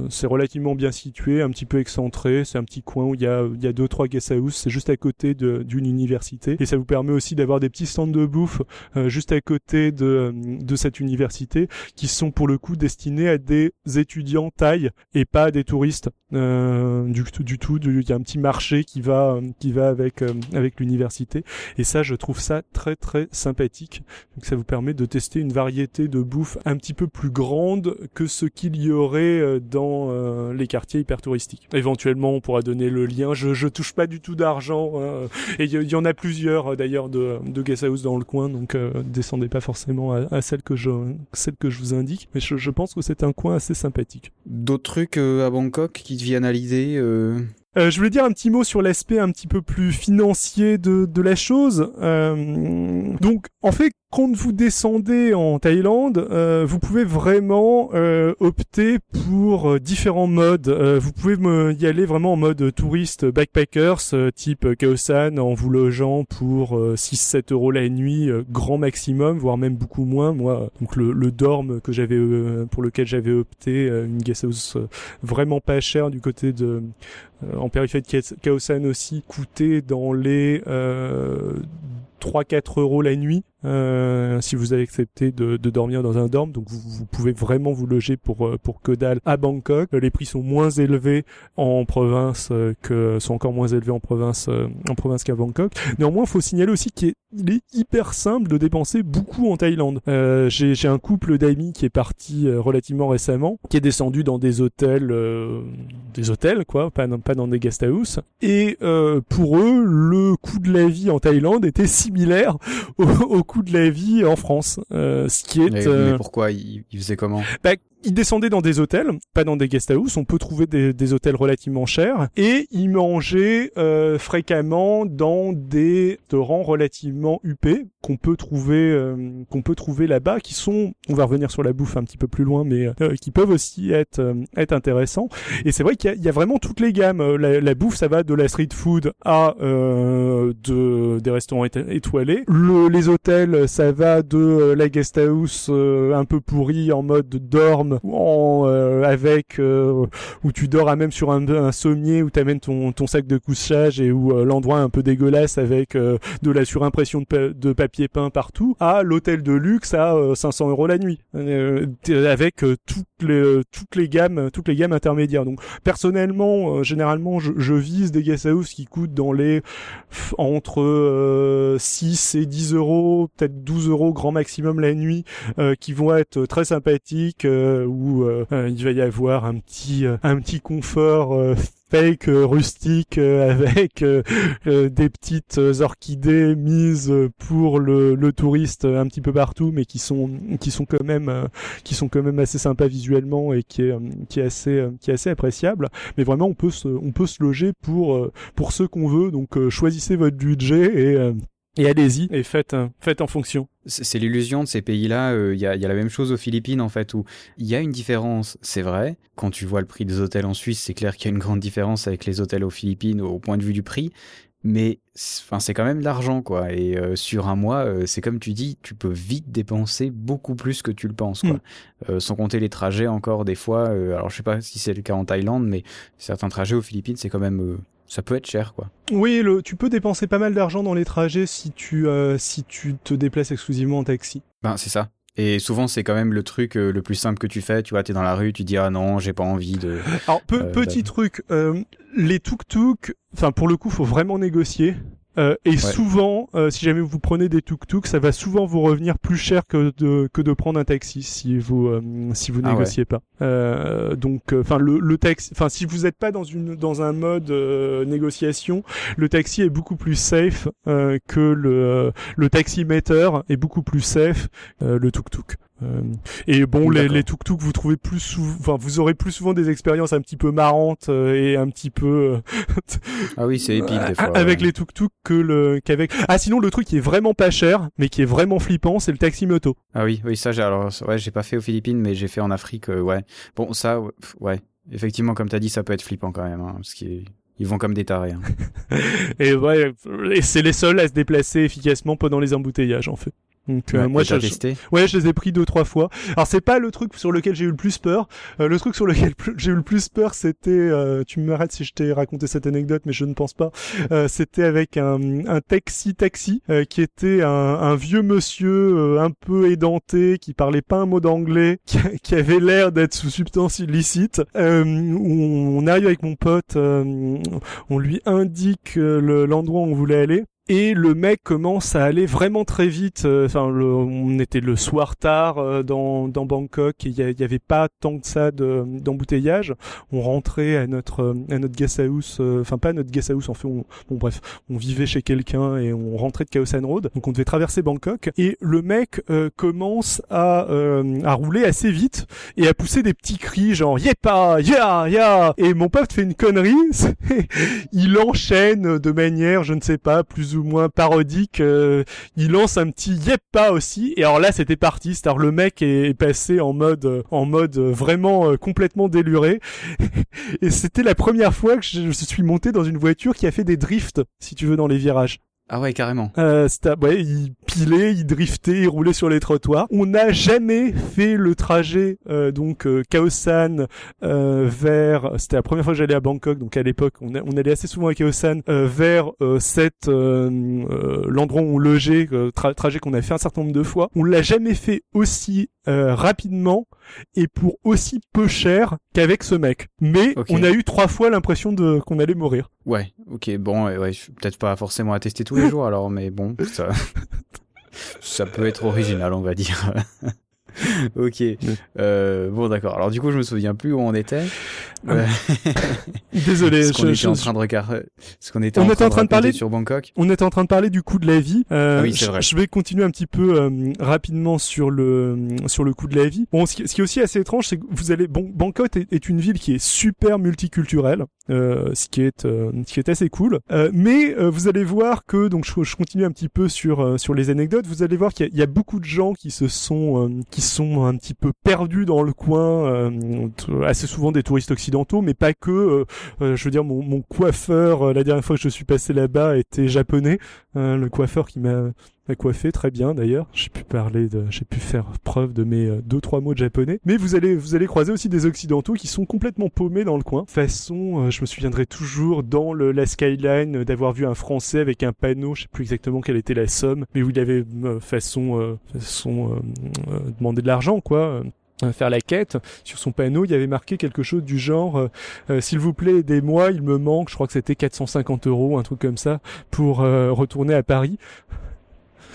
c'est relativement bien situé, un petit peu excentré. C'est un petit coin où il y a il y a deux trois guest house. C'est juste à côté d'une université et ça vous permet aussi d'avoir des petits stands de bouffe euh, juste à côté de, de cette université qui sont pour le coup destinés à des étudiants taille et pas à des touristes euh, du, du tout il y a un petit marché qui va qui va avec euh, avec l'université. Et ça je trouve ça très très sympathique. Donc ça vous permet de tester une variété de bouffe un petit peu plus grande que ce qu'il y aurait dans les quartiers hyper touristiques éventuellement on pourra donner le lien. Je touche pas du tout d'argent et il y, en a plusieurs euh, d'ailleurs de, de guest house dans le coin, donc euh, descendez pas forcément à, celle que je celle que je vous indique, mais je, pense que c'est un coin assez sympathique. D'autres trucs euh, à Bangkok qui te viennent à l'idée je voulais dire un petit mot sur l'aspect un petit peu plus financier de, de la chose. donc, en fait, quand vous descendez en Thaïlande, euh, vous pouvez vraiment euh, opter pour euh, différents modes. vous pouvez y aller vraiment en mode touriste backpackers, type Kaosan, en vous logeant pour 6-7 euros la nuit, grand maximum, voire même beaucoup moins. Moi, donc le, le dorm que j'avais pour lequel j'avais opté, une guest house vraiment pas chère du côté de en périphérie de Kaosan aussi, coûtait dans les 3-4 euros la nuit euh, si vous accepté de, de, dormir dans un dorm. Donc vous, vous, pouvez vraiment vous loger pour euh, pour que dalle à Bangkok. Les prix sont moins élevés en province euh, que sont encore moins élevés en province en province qu'à Bangkok. Néanmoins, faut signaler aussi qu'il est hyper simple de dépenser beaucoup en Thaïlande. Euh, J'ai un couple d'amis qui est parti relativement récemment, qui est descendu dans des hôtels, euh, des hôtels quoi, pas, pas dans des guest house. Et euh, pour eux, le coût de la vie en Thaïlande était similaire au, au coût de la vie en France. Euh, ce qui est. Mais, euh, pourquoi il, il, faisait comment? Bah, il descendait dans des hôtels, pas dans des guest house. On peut trouver des, des hôtels relativement chers. Et il mangeait euh, fréquemment dans des restaurants relativement huppés qu'on peut trouver euh, qu'on peut trouver là-bas, qui sont, on va revenir sur la bouffe un petit peu plus loin, mais euh, qui peuvent aussi être être intéressants. Et c'est vrai qu'il y, y, a vraiment toutes les gammes. La, la, bouffe, ça va de la street food à de des restaurants étoilés. Le, les hôtels, ça va de la guest house un peu pourri en mode dorme en, euh, avec euh, où tu dors à même sur un, un sommier où t'amènes ton, ton sac de couchage et où euh, l'endroit est un peu dégueulasse avec de la surimpression de, de, papier peint partout à l'hôtel de luxe à 500 euros la nuit. Avec toutes les toutes les gammes toutes les gammes intermédiaires. Donc personnellement généralement je, je, vise des guest house qui coûtent dans les entre 6 et 10 euros peut-être 12 euros grand maximum la nuit qui vont être très sympathiques euh, euh, il va y avoir un petit euh, un petit confort fake rustique avec des petites orchidées mises pour le, le, touriste un petit peu partout mais qui sont qui sont quand même qui sont quand même assez sympas visuellement et qui est qui est assez qui est assez appréciable. Mais vraiment on peut se on peut se loger pour pour ce qu'on veut. Donc choisissez votre budget et et allez-y et faites, faites en fonction. C'est l'illusion de ces pays-là. Il y, a, y, a, la même chose aux Philippines en fait, où il y a une différence, c'est vrai. Quand tu vois le prix des hôtels en Suisse, c'est clair qu'il y a une grande différence avec les hôtels aux Philippines au point de vue du prix. Mais enfin, c'est quand même de l'argent, quoi. Et euh, sur un mois, euh, c'est comme tu dis, tu peux vite dépenser beaucoup plus que tu le penses, quoi. Mm. Euh, sans compter les trajets encore des fois. alors je sais pas si c'est le cas en Thaïlande, mais certains trajets aux Philippines, c'est quand même ça peut être cher, quoi. Oui, le, tu peux dépenser pas mal d'argent dans les trajets si tu, euh, si tu te déplaces exclusivement en taxi. Ben, c'est ça. Et souvent, c'est quand même le truc euh, le plus simple que tu fais. Tu vois, t'es dans la rue, tu dis ah non, j'ai pas envie de. Alors, euh, petit truc, les tuk-tuk, enfin pour le coup, faut vraiment négocier. Euh, et souvent, euh, si jamais vous prenez des tuk-tuk, ça va souvent vous revenir plus cher que de que de prendre un taxi si vous euh, si vous ah négociez pas. donc, enfin le, le taxi, enfin si vous n'êtes pas dans une dans un mode négociation, le taxi est beaucoup plus safe que le le taximéteur est beaucoup plus safe le tuk-tuk. Euh, et bon, les, les tuk-tuk, vous trouvez plus souvent, enfin, vous aurez plus souvent des expériences un petit peu marrantes euh, et un petit peu. Euh, ah oui, c'est épique des fois. Avec les tuk-tuk que le qu'avec. Ah sinon, le truc qui est vraiment pas cher, mais qui est vraiment flippant, c'est le taxi moto. Ah oui, oui, ça j'ai alors ouais, j'ai pas fait aux Philippines, mais j'ai fait en Afrique, ouais. Bon, ça, ouais. Effectivement, comme t'as dit, ça peut être flippant quand même, hein, parce qu'ils ils vont comme des tarés. Hein. et ouais, c'est les seuls à se déplacer efficacement pendant les embouteillages en fait. Donc euh, moi j'ai testé? Ouais, je les ai pris deux trois fois. Alors c'est pas le truc sur lequel j'ai eu le plus peur. Euh, le truc sur lequel j'ai eu le plus peur, c'était euh, tu m'arrêtes si je t'ai raconté cette anecdote mais je ne pense pas. c'était avec un, un taxi taxi qui était un, un vieux monsieur un peu édenté qui parlait pas un mot d'anglais, qui, qui, avait l'air d'être sous substance illicite. on, on arrive avec mon pote, on lui indique l'endroit où on voulait aller et le mec commence à aller vraiment très vite. Euh, enfin, on était le soir tard euh, dans, dans Bangkok et il y, avait pas tant que ça d'embouteillage. on rentrait à notre à notre guest house, euh, enfin pas notre guest house, en fait, on, bon bref, on vivait chez quelqu'un et on rentrait de Khao San Road, donc on devait traverser Bangkok. Et le mec commence à à rouler assez vite et à pousser des petits cris genre yepa, ya, ya. Et mon pote fait une connerie, il enchaîne de manière, je ne sais pas, plus ou moins parodique, euh, il lance un petit yep pas aussi. Et alors là, c'était parti. C'est-à-dire le mec est, passé en mode, euh, en mode euh, vraiment complètement déluré. et c'était la première fois que je, je suis monté dans une voiture qui a fait des drifts, si tu veux, dans les virages. Ah ouais, carrément. Euh, ouais, il pilait, il driftait, il roulait sur les trottoirs. On n'a jamais fait le trajet euh, donc euh, Kaosan euh, vers. C'était la première fois que j'allais à Bangkok, donc à l'époque, on, on, allait assez souvent à Kaosan euh, vers euh, cette l'endroit où on logeait, trajet qu'on a fait un certain nombre de fois. On l'a jamais fait aussi rapidement et pour aussi peu cher qu'avec ce mec. Mais on a eu trois fois l'impression de qu'on allait mourir. Ouais, ok, bon, ouais, peut-être pas forcément à tester tous les alors, mais bon, ça peut être original, on va dire. ok. Euh, bon, d'accord. Alors, du coup, je me souviens plus où on était. Désolé, ce qu'on je, était je- en train de regarder, ce qu'on était On en était train en train de parler- sur Bangkok. On est en train de parler du coût de la vie. Euh, Ah oui, c'est je- vrai. Je vais continuer un petit peu euh, rapidement sur le sur le coût de la vie. Bon, ce qui, ce qui est aussi assez étrange, c'est que vous allez bon, Bangkok est, est une ville qui est super multiculturelle, ce qui est ce qui est assez cool. Mais vous allez voir que donc je, je continue un petit peu sur sur les anecdotes. Vous allez voir qu'il y, a- il y a beaucoup de gens qui se sont qui sont un petit peu perdus dans le coin, euh, assez souvent des touristes occidentaux, mais pas que. euh, euh, je veux dire, mon, mon coiffeur, la dernière fois que je suis passé là-bas, était japonais. Euh, le coiffeur qui m'a coiffé très bien d'ailleurs. J'ai pu parler de, j'ai pu faire preuve de mes euh, deux trois mots de japonais. Mais vous allez vous allez croiser aussi des occidentaux qui sont complètement paumés dans le coin. Façon, euh, je me souviendrai toujours dans le, la skyline euh, d'avoir vu un Français avec un panneau, je sais plus exactement quelle était la somme, mais où il avait façon façon euh, demander de l'argent quoi. faire la quête sur son panneau il y avait marqué quelque chose du genre euh, s'il vous plaît aidez-moi il me manque je crois que c'était 450 euros un truc comme ça pour euh, retourner à Paris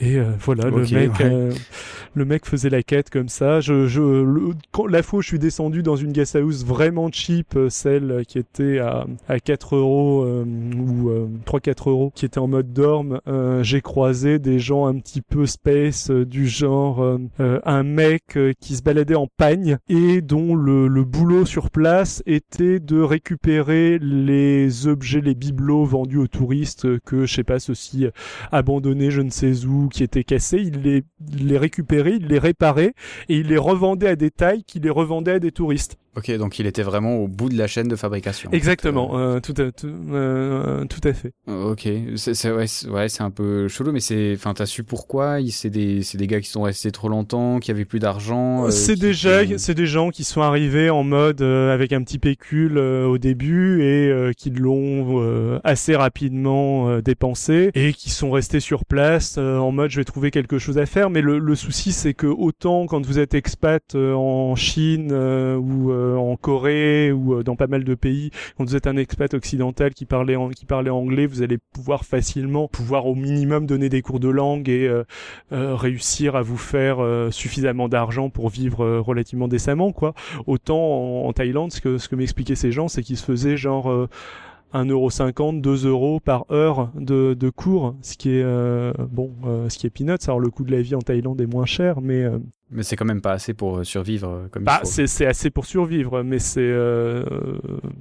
et euh, voilà le mec ouais. euh, le mec faisait la quête comme ça je, je le- quand, la fois où je suis descendu dans une guest house vraiment cheap euh, celle qui était à, à 4 euros euh, ou 3-4 euros qui était en mode dorm euh, j'ai croisé des gens un petit peu space du genre un mec qui se baladait en pagne et dont le, le boulot sur place était de récupérer les objets les bibelots vendus aux touristes que je sais pas ceux-ci abandonnés je ne sais où qui étaient cassés il les, il les récupérait il les réparait et il les revendait à des tailles qui les revendait à des touristes Ok, donc il était vraiment au bout de la chaîne de fabrication. exactement euh, tout, à, tout, euh, tout à fait Euh, Ok, c'est c'est- ouais, c'est ouais, c'est un peu chelou, mais c'est, enfin, t'as su pourquoi? C'est des, c'est des gars qui sont restés trop longtemps, qui avaient plus d'argent. euh, c'est déjà qui- c'est des gens qui sont arrivés en mode euh, avec un petit pécule euh, au début et euh, qui l'ont euh, assez rapidement euh, dépensé et qui sont restés sur place euh, en mode je vais trouver quelque chose à faire mais le, le souci c'est que autant quand vous êtes expat euh, en Chine euh, ou euh, en Corée ou euh, dans pas mal de pays quand vous êtes un expat occidental qui parlait qui parlait anglais vous allez pouvoir facilement pouvoir au minimum donner des cours de langue et euh, euh, réussir à vous faire euh, suffisamment d'argent pour vivre euh, relativement décemment quoi. Autant en, Thaïlande ce que ce que m'expliquaient ces gens c'est qu'ils se faisaient genre euh, 1,50€, 2 euros par heure de, de cours, ce qui est euh, bon, euh, ce qui est peanuts. Alors le coût de la vie en Thaïlande est moins cher, mais euh, Mais c'est quand même pas assez pour euh, survivre euh, comme bah, c'est assez pour survivre, mais c'est euh,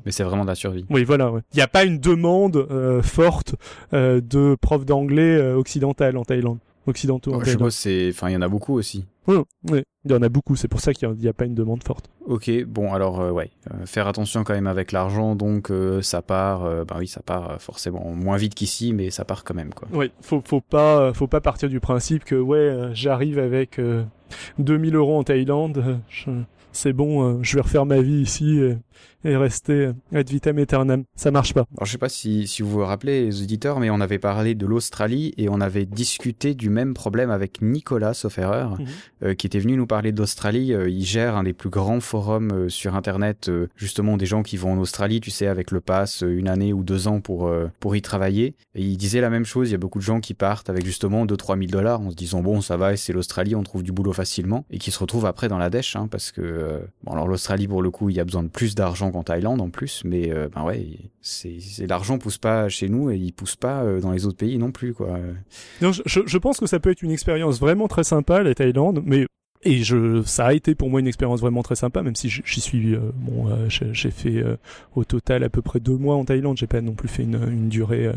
Mais c'est vraiment de la survie. oui voilà. ouais. Il n'y a pas une demande euh, forte euh, de profs d'anglais euh, occidental en Thaïlande, occidentaux en je c'est, enfin, il y en a beaucoup aussi. Oui, oui, il y en a beaucoup. C'est pour ça qu'il n'y a, pas une demande forte. Ok, bon alors euh, ouais, euh, faire attention quand même avec l'argent, donc euh, ça part, euh, bah oui, ça part forcément moins vite qu'ici, mais ça part quand même quoi. Oui, faut faut pas faut pas partir du principe que ouais j'arrive avec euh, 2000 euros en Thaïlande, c'est bon, je vais refaire ma vie ici et, rester ad vitam aeternam. Ça marche pas. Alors je sais pas si, si vous vous rappelez les auditeurs, mais on avait parlé de l'Australie et on avait discuté du même problème avec Nicolas, sauf erreur, Mhm. euh, qui était venu nous parler d'Australie. Euh, il gère un des plus grands forums euh, sur Internet, justement des gens qui vont en Australie, tu sais, avec le pass, une année ou deux ans pour, pour y travailler. Et il disait la même chose, il y a beaucoup de gens qui partent avec justement 2-3 000 dollars en se disant bon ça va, c'est l'Australie, on trouve du boulot facilement, et qui se retrouvent après dans la dèche, hein, parce que, bon alors l'Australie pour le coup, il y a besoin de plus d'argent qu'en Thaïlande en plus, mais euh, ben ouais, c'est l'argent pousse pas chez nous et il pousse pas euh, dans les autres pays non plus quoi. Je, je- je pense que ça peut être une expérience vraiment très sympa la Thaïlande, mais et je ça a été pour moi une expérience vraiment très sympa, même si j'y suis euh, bon, euh, j'ai fait euh, au total à peu près deux mois en Thaïlande. J'ai pas non plus fait une, une durée euh,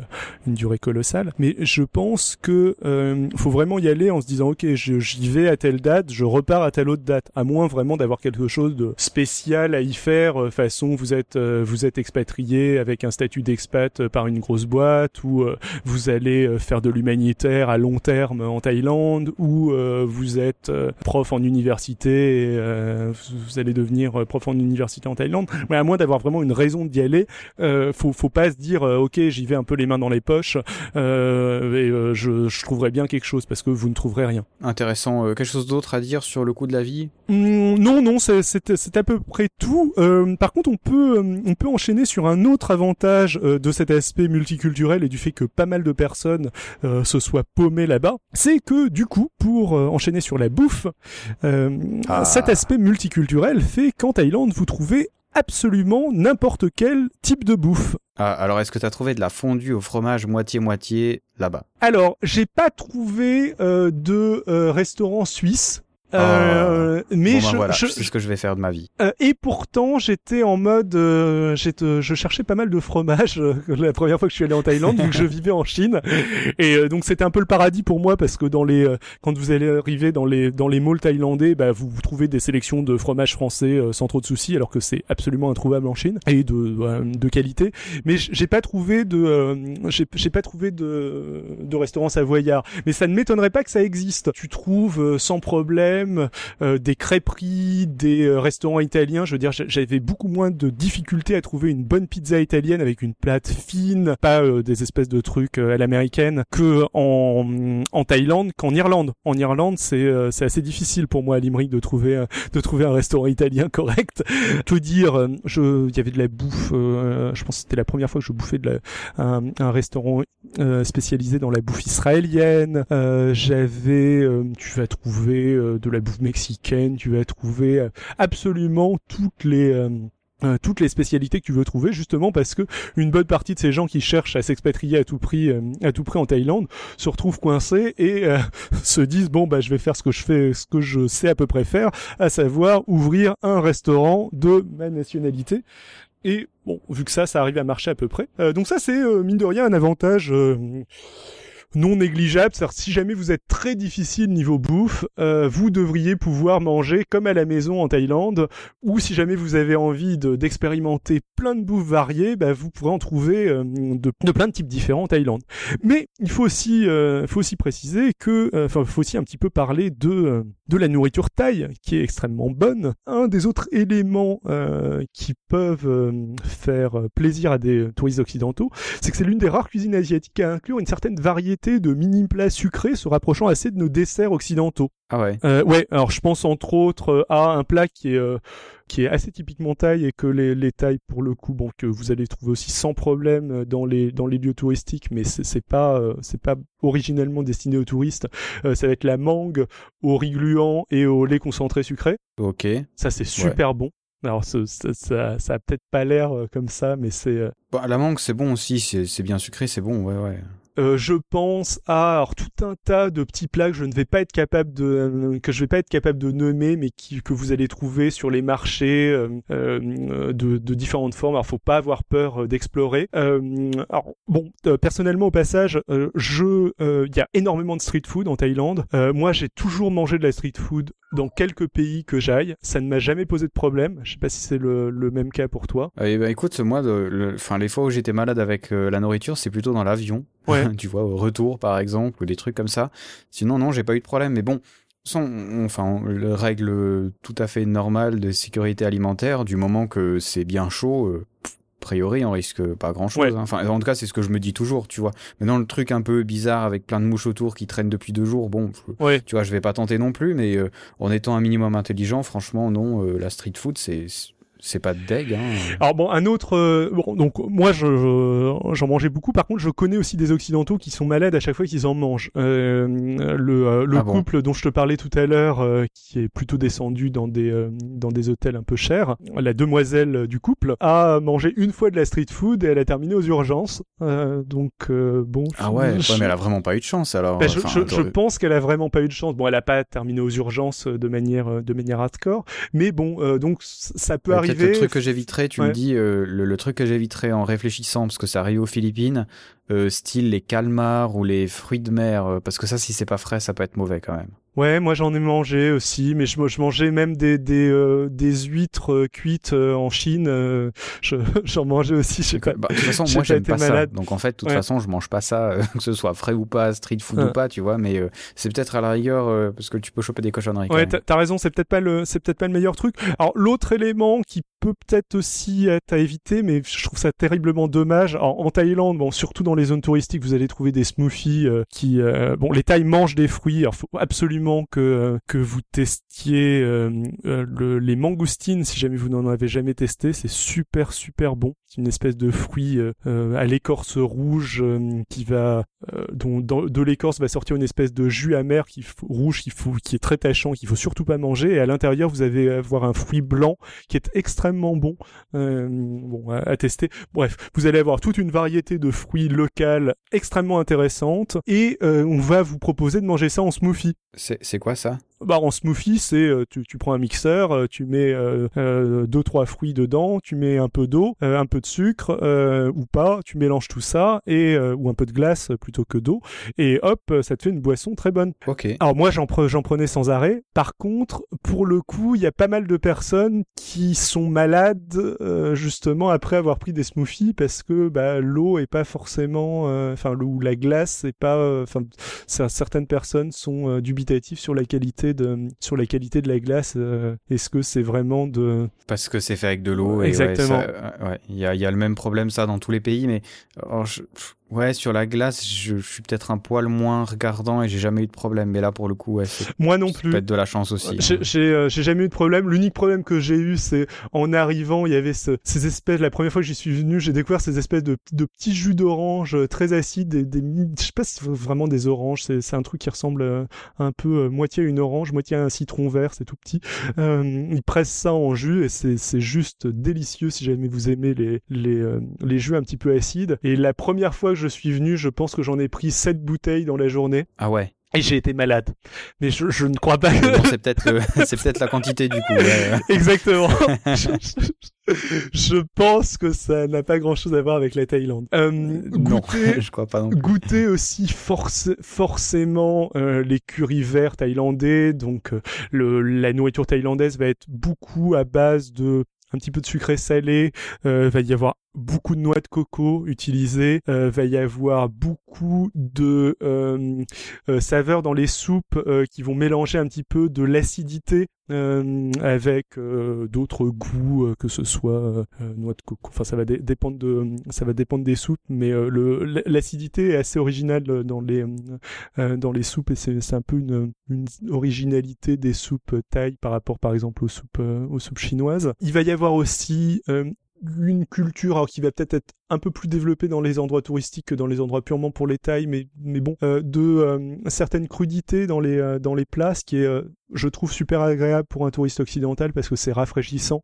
une durée colossale, mais je pense que euh, faut vraiment y aller en se disant ok, j'y vais à telle date, je repars à telle autre date, à moins vraiment d'avoir quelque chose de spécial à y faire, façon vous êtes vous êtes expatrié avec un statut d'expat par une grosse boîte ou vous allez faire de l'humanitaire à long terme en Thaïlande ou vous êtes prof en université et euh, vous- allez devenir euh, prof en université en Thaïlande. Mais à moins d'avoir vraiment une raison d'y aller, euh, faut faut pas se dire euh, ok j'y vais un peu les mains dans les poches euh, et euh, je, je trouverai bien quelque chose parce que vous ne trouverez rien. Intéressant. Quelque chose d'autre à dire sur le coût de la vie? Hum, non, non, c'est à peu près tout. Euh, par contre, on peut, on peut enchaîner sur un autre avantage de cet aspect multiculturel et du fait que pas mal de personnes se soient paumées là-bas. C'est que du coup, pour enchaîner sur la bouffe, Ah. cet aspect multiculturel fait qu'en Thaïlande, vous trouvez absolument n'importe quel type de bouffe. Ah, alors est-ce que tu as trouvé de la fondue au fromage moitié-moitié là-bas? Alors, j'ai pas trouvé euh, de euh, restaurant suisse. Euh, mais Bon, ben je, voilà, je- ce que je vais faire de ma vie. euh, et pourtant j'étais en mode, euh, j'étais- je cherchais pas mal de fromage euh, la première fois que je suis allé en Thaïlande vu que je vivais en Chine et euh, donc c'était un peu le paradis pour moi parce que dans les euh, quand vous allez arriver dans les dans les malls thaïlandais, bah, vous, vous trouvez des sélections de fromages français euh, sans trop de soucis alors que c'est absolument introuvable en Chine et de euh, de qualité. Mais j'ai pas trouvé de euh, j'ai j'ai pas trouvé de de restaurant savoyard. Mais ça ne m'étonnerait pas que ça existe. Tu trouves euh, sans problème euh, des crêperies, des euh, restaurants italiens. Je veux dire, j'a- j'avais beaucoup moins de difficultés à trouver une bonne pizza italienne avec une plate fine, pas euh, des espèces de trucs euh, à l'américaine, que en, Thaïlande qu'en Irlande. En Irlande, c'est c'est assez difficile pour moi à Limerick de trouver de trouver un restaurant italien correct. Que dire euh, Je, il y avait de la bouffe. je pense que c'était la première fois que je bouffais de la, un, un restaurant spécialisé dans la bouffe israélienne. J'avais, tu vas trouver euh, de la bouffe mexicaine, tu vas trouver euh, absolument toutes les euh, euh, toutes les spécialités que tu veux trouver justement parce que une bonne partie de ces gens qui cherchent à s'expatrier à tout prix euh, à tout prix en Thaïlande se retrouvent coincés et euh, se disent bon bah je vais faire ce que je fais ce que je sais à peu près faire à savoir ouvrir un restaurant de ma nationalité et bon, vu que ça, ça arrive à marcher à peu près. Euh, donc ça, c'est mine de rien un avantage non négligeable. C'est-à-dire, si jamais vous êtes très difficile niveau bouffe, euh, vous devriez pouvoir manger comme à la maison en Thaïlande. Ou si jamais vous avez envie de- d'expérimenter plein de bouffes variées, bah, vous pourrez en trouver euh, de, plein de types différents en Thaïlande. Mais il faut aussi, euh, faut aussi préciser que, euh, enfin, faut aussi un petit peu parler de euh, de la nourriture thaï, qui est extrêmement bonne. Un des autres éléments qui peuvent faire plaisir à des touristes occidentaux, c'est que c'est l'une des rares cuisines asiatiques à inclure une certaine variété de mini plats sucrés se rapprochant assez de nos desserts occidentaux. Ah ouais. Euh, ouais, alors je pense entre autres euh, à un plat qui est euh, qui est assez typiquement thaï et que les, les thaïs pour le coup, bon, que vous allez trouver aussi sans problème dans les dans les lieux touristiques, mais c'est pas euh, c'est pas originellement destiné aux touristes. Ça va être la mangue au riz gluant et au lait concentré sucré. Ok. Ça c'est super bon. Alors ça, ça, ça a peut-être pas l'air comme ça, mais c'est Bon, la mangue, c'est bon aussi, c'est c'est bien sucré, c'est bon, ouais, ouais. Euh, je pense à tout un tas de petits plats que je ne vais pas être capable de euh, que je vais pas être capable de nommer, mais que vous allez trouver sur les marchés euh, de, différentes formes. Alors faut pas avoir peur d'explorer. Alors bon, personnellement au passage, il y a énormément de street food en Thaïlande. Moi j'ai toujours mangé de la street food dans quelques pays que j'aille. Ça ne m'a jamais posé de problème. Je sais pas si c'est le, même cas pour toi. Eh ben, écoute, moi, de- le- les fois où j'étais malade avec la nourriture, c'est plutôt dans l'avion. Ouais. tu vois, au retour, par exemple, ou des trucs comme ça. Sinon, non, j'ai pas eu de problème. Mais bon, sans, on- enfin, le règle tout à fait normale de sécurité alimentaire, du moment que c'est bien chaud, euh, a priori, on risque pas grand chose. Ouais. Enfin, en tout cas, c'est ce que je me dis toujours, tu vois. Mais dans le truc un peu bizarre avec plein de mouches autour qui traînent depuis deux jours, bon, je- Ouais. tu vois, je vais pas tenter non plus, mais euh, en étant un minimum intelligent, franchement, non, euh, la street food, c'est c'est pas de deg. Hein. Alors bon, un autre. euh, bon, donc moi, je je- j'en mangeais beaucoup. Par contre, je connais aussi des occidentaux qui sont malades à chaque fois qu'ils en mangent. Euh, le euh, le Ah bon couple dont je te parlais tout à l'heure, qui est plutôt descendu dans des dans des hôtels un peu chers, la demoiselle du couple a mangé une fois de la street food et elle a terminé aux urgences. Donc bon. Ah ouais, je- ouais, mais elle a vraiment pas eu de chance alors. bah, je, pense qu'elle a vraiment pas eu de chance. Bon, elle a pas terminé aux urgences de manière de manière hardcore, mais bon, donc ça peut Ouais, peut-être arriver. Le truc que j'éviterais, tu Ouais. me dis, euh, le, le truc que j'éviterais en réfléchissant, parce que ça arrive aux Philippines, euh, style les calmars ou les fruits de mer, euh, parce que ça, si c'est pas frais, ça peut être mauvais quand même. Ouais, moi j'en ai mangé aussi, mais je, je mangeais même des des, euh, des huîtres euh, cuites euh, en Chine. euh, je- J'en mangeais aussi, je sais pas. Bah, de toute façon, moi, pas j'aime pas malade. ça. Donc en fait, de toute Ouais. façon, je mange pas ça, euh, que ce soit frais ou pas, street food ou pas, tu vois. Mais euh, c'est peut-être à la rigueur euh, parce que tu peux choper des cochonneries. Ouais, t'as raison, c'est peut-être pas le, c'est peut-être pas le meilleur truc. Alors l'autre élément qui peut peut-être aussi être à éviter, mais je trouve ça terriblement dommage. En Thaïlande, bon, surtout dans les zones touristiques, vous allez trouver des smoothies euh, qui, euh, bon, les Thaïs mangent des fruits. Alors, faut absolument que euh, que vous testiez le- les mangoustines si jamais vous n'en avez jamais testé. C'est super super bon. C'est une espèce de fruit à l'écorce rouge qui va dont de l'écorce va sortir une espèce de jus amer qui rouge qui, est très tachant qu'il faut surtout pas manger et à l'intérieur vous allez avoir un fruit blanc qui est extrêmement bon. bon, à, tester. Bref, vous allez avoir toute une variété de fruits locaux extrêmement intéressantes et on va vous proposer de manger ça en smoothie. C'est quoi ça? Bah en smoothie c'est euh, tu, tu prends un mixeur euh, tu mets euh, euh, deux trois fruits dedans tu mets un peu d'eau un peu de sucre ou pas tu mélanges tout ça et ou un peu de glace plutôt que d'eau et hop ça te fait une boisson très bonne. Ok. Alors moi j'en j'en prenais sans arrêt. Par contre pour le coup il y a pas mal de personnes qui sont malades justement après avoir pris des smoothies parce que bah, l'eau est pas forcément enfin l'eau ou la glace c'est pas enfin certaines personnes sont dubitatives sur la qualité de sur la qualité de la glace. Euh, est-ce que c'est vraiment de parce que c'est fait avec de l'eau. Exactement. Ouais, il y a, y a le même problème ça dans tous les pays, mais je, Ouais, sur la glace, je, je suis peut-être un poil moins regardant et j'ai jamais eu de problème. Mais là, pour le coup, ouais, moi non plus. Peut-être de la chance aussi. J'ai hein. euh, j'ai jamais eu de problème. L'unique problème que j'ai eu, c'est en arrivant, il y avait ce, ces espèces. La première fois que j'y suis venu, j'ai découvert ces espèces de, de petits jus d'orange euh, très acides, des, des, je sais pas si c'est vraiment des oranges. C'est un truc qui ressemble euh, un peu moitié à une orange, moitié à un citron vert. C'est tout petit. Euh, ils pressent ça en jus et c'est juste délicieux si jamais vous aimez les les les jus un petit peu acides. Et la première fois que je suis venu, je pense que j'en ai pris 7 bouteilles dans la journée. Ah ouais. Et j'ai été malade. Mais je, je ne crois pas que... c'est peut-être c'est peut-être la quantité du coup. Exactement. je, pense que ça n'a pas grand-chose à voir avec la Thaïlande. Euh, goûter, je crois pas non Goûter aussi forcément euh, les currys verts thaïlandais. Donc euh, le, la nourriture thaïlandaise va être beaucoup à base de un petit peu de sucré salé, euh, va y avoir beaucoup de noix de coco utilisées, euh, va y avoir beaucoup de euh, euh saveurs dans les soupes euh, qui vont mélanger un petit peu de l'acidité euh, avec d'autres goûts que ce soit noix de coco. Enfin, ça va dépendre de ça va dépendre des soupes, mais le l'acidité est assez originale dans les dans les soupes et c'est un peu une, une originalité des soupes thaï par rapport par exemple aux soupes aux soupes chinoises. Il va y avoir aussi une culture alors qui va peut-être être un peu plus développée dans les endroits touristiques que dans les endroits purement pour les tailles mais mais bon euh, de euh, certaines crudités dans les euh, dans les plats ce qui est je trouve super agréable pour un touriste occidental parce que c'est rafraîchissant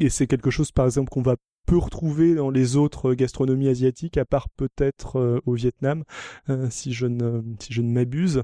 et c'est quelque chose par exemple qu'on va peut retrouver dans les autres gastronomies asiatiques, à part peut-être euh, au Vietnam, euh, si je ne si je ne m'abuse.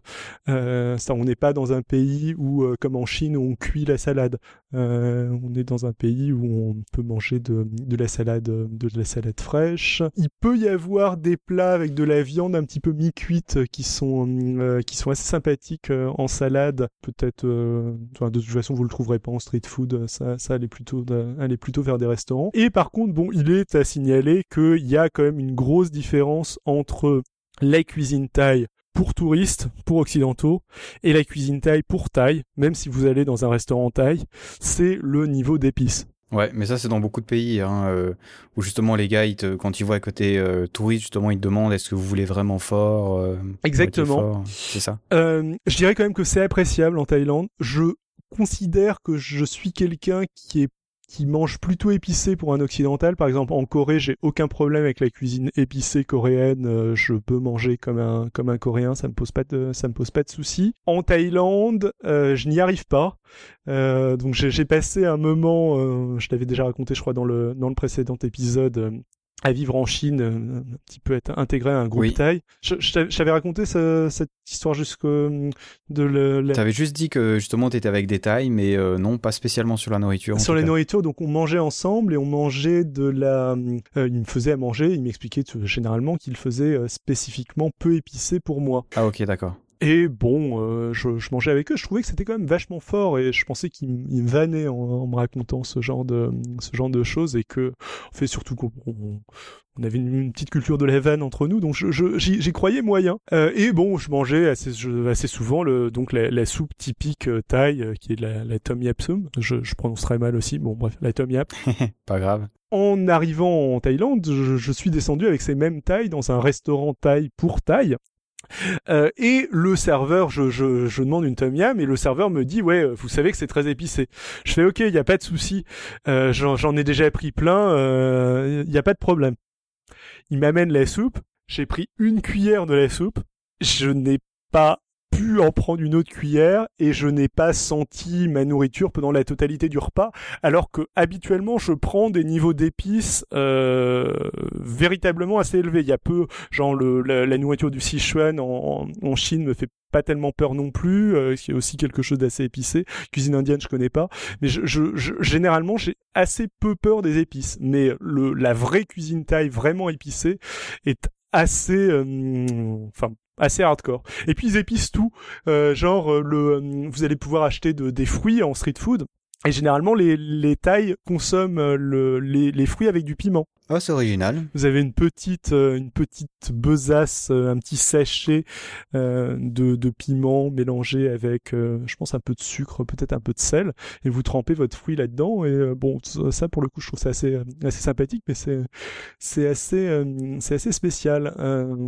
Euh, ça, on n'est pas dans un pays où, comme en Chine, on cuit la salade. on est dans un pays où on peut manger de, de la salade de la salade fraîche. Il peut y avoir des plats avec de la viande un petit peu mi-cuite qui sont qui sont assez sympathiques en salade. Peut-être, de toute façon, vous le trouverez pas en street food. Ça, ça allait plutôt aller plutôt vers des restaurants. Et par contre bon, il est à signaler qu'il y a quand même une grosse différence entre la cuisine thaï pour touristes, pour occidentaux, et la cuisine thaï pour thaï, même si vous allez dans un restaurant thaï, c'est le niveau d'épices. Ouais, mais ça c'est dans beaucoup de pays hein, euh, où justement les gars, quand ils voient à côté euh, touriste, justement ils te demandent est-ce que vous voulez vraiment fort. Euh, Exactement. C'est ça. je dirais quand même que c'est appréciable en Thaïlande. Je considère que je suis quelqu'un qui est qui mange plutôt épicé pour un occidental. Par exemple, en Corée, j'ai aucun problème avec la cuisine épicée coréenne. Euh, je peux manger comme un comme un coréen, ça me pose pas de ça me pose pas de soucis. En Thaïlande, euh, je n'y arrive pas. Euh, donc j'ai passé un moment, je l'avais déjà raconté, je crois dans le dans le précédent épisode, à vivre en Chine, euh, un petit peu être intégré à un groupe thaï. Je, je t'avais raconté cette histoire jusque de le. T'avais juste dit que justement t'étais avec des Thaïs, mais euh, non, pas spécialement sur la nourriture. Sur les nourritures, donc on mangeait ensemble et on mangeait de la. Euh, il me faisait à manger, il m'expliquait généralement qu'il faisait spécifiquement peu épicé pour moi. Ah ok, d'accord. Et bon, euh, je, je, mangeais avec eux. Je trouvais que c'était quand même vachement fort et je pensais qu'ils me vannaient en, en, me racontant ce genre de ce genre de choses et que en fait surtout qu'on on avait une, petite culture de la vanne entre nous, donc j'y je, croyais moyen. Euh, et bon, je mangeais assez, assez souvent le donc la, la soupe typique euh, thaï euh, qui est la, la tom yap sum. Je, je prononcerai mal aussi. Bon bref, la tom yap. Pas grave. En arrivant en Thaïlande, je, je, suis descendu avec ces mêmes thaïs dans un restaurant thaï pour thaï. Euh, et le serveur, je, demande une tom yam et le serveur me dit ouais, vous savez que c'est très épicé. Je fais ok, il y a pas de souci, euh, j'en ai déjà pris plein, il euh, y a pas de problème. Il m'amène la soupe, j'ai pris une cuillère de la soupe, je n'ai pas pu en prendre une autre cuillère et je n'ai pas senti ma nourriture pendant la totalité du repas, alors que habituellement je prends des niveaux d'épices euh, véritablement assez élevés. Il y a peu, genre le, la, nourriture du Sichuan en, en, Chine me fait pas tellement peur non plus, euh, y a aussi quelque chose d'assez épicé. Cuisine indienne, je connais pas, mais je, je, généralement j'ai assez peu peur des épices. Mais le la vraie cuisine thaï vraiment épicée est assez, euh, enfin assez hardcore. Et puis ils épicent tout, euh, genre euh, le, vous allez pouvoir acheter de, des fruits en street food. Et généralement, les, les Thaïs consomment le, les, les fruits avec du piment. Oh, c'est original. Vous avez une petite, une petite besace, un petit sachet euh, de, de piment mélangé avec, je pense, un peu de sucre, peut-être un peu de sel, et vous trempez votre fruit là-dedans. Et bon, ça pour le coup, je trouve ça assez, assez sympathique, mais c'est, c'est assez, c'est assez spécial.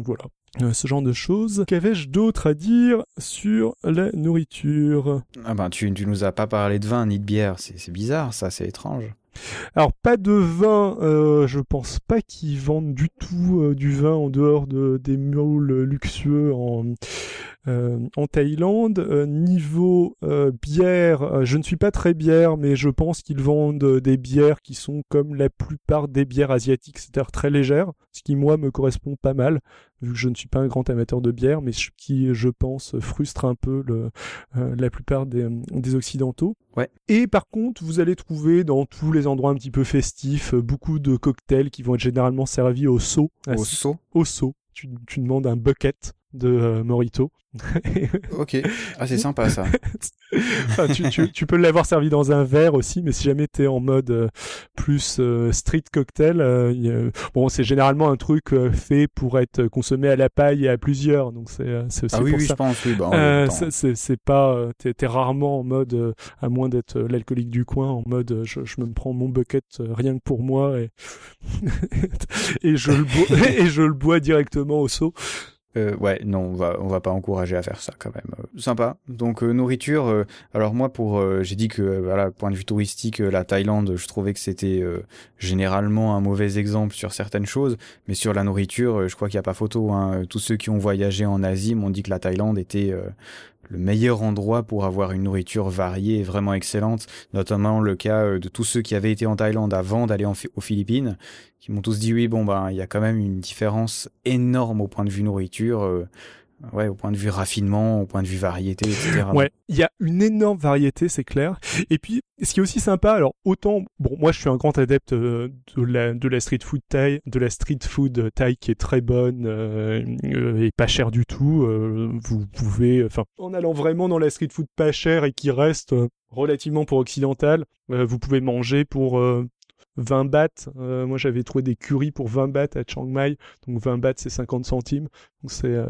voilà. Euh, ce genre de choses. Qu'avais-je d'autre à dire sur la nourriture? Ah ben tu, tu nous as pas parlé de vin ni de bière, c'est bizarre ça, c'est étrange. Alors pas de vin, euh, je pense pas qu'ils vendent du tout euh, du vin en dehors de, des moules luxueux en, en Thaïlande. Euh, niveau bière, je ne suis pas très bière, mais je pense qu'ils vendent des bières qui sont comme la plupart des bières asiatiques, c'est-à-dire très légères, ce qui moi me correspond pas mal, vu que je ne suis pas un grand amateur de bière, mais ce qui je pense frustre un peu le, la plupart des, des occidentaux. Ouais. Et par contre, vous allez trouver dans tous les endroits un petit peu festifs beaucoup de cocktails qui vont être généralement servis au seau. Au seau Au seau. Tu, tu demandes un bucket de euh, Morito. ok, ah c'est sympa ça. tu, tu, tu, peux l'avoir servi dans un verre aussi, mais si jamais t'es en mode euh, plus euh, street cocktail, bon c'est généralement un truc fait pour être consommé à la paille et à plusieurs, donc c'est c'est aussi ah, oui, pour oui, ça. je pense, oui, bah, c'est c'est pas t'es es rarement en mode à moins d'être l'alcoolique du coin, en mode je, je, me prends mon bucket rien que pour moi et et je le bois et je le bois directement au seau. Euh, ouais, non, on va on va pas encourager à faire ça quand même. Euh, sympa. Donc euh, nourriture. Euh, alors moi pour j'ai dit que voilà point de vue touristique la Thaïlande, je trouvais que c'était généralement un mauvais exemple sur certaines choses, mais sur la nourriture, je crois qu'il y a pas photo. Hein. Tous ceux qui ont voyagé en Asie m'ont dit que la Thaïlande était le meilleur endroit pour avoir une nourriture variée et vraiment excellente, notamment le cas euh, de tous ceux qui avaient été en Thaïlande avant d'aller aux Philippines, qui m'ont tous dit oui, bon ben il y a quand même une différence énorme au point de vue nourriture. Euh, ouais, au point de vue raffinement, au point de vue variété, etc. Ouais, il y a une énorme variété, c'est clair. Et puis, ce qui est aussi sympa, alors autant, bon, moi je suis un grand adepte euh, de la street food thaï, de la street food thaï qui est très bonne euh, euh, et pas chère du tout. vous pouvez, enfin, en allant vraiment dans la street food pas chère et qui reste relativement pour occidental, vous pouvez manger pour 20 bahts. Euh, moi, j'avais trouvé des curries pour 20 bahts à Chiang Mai. Donc 20 bahts, c'est 50 centimes. Donc c'est euh,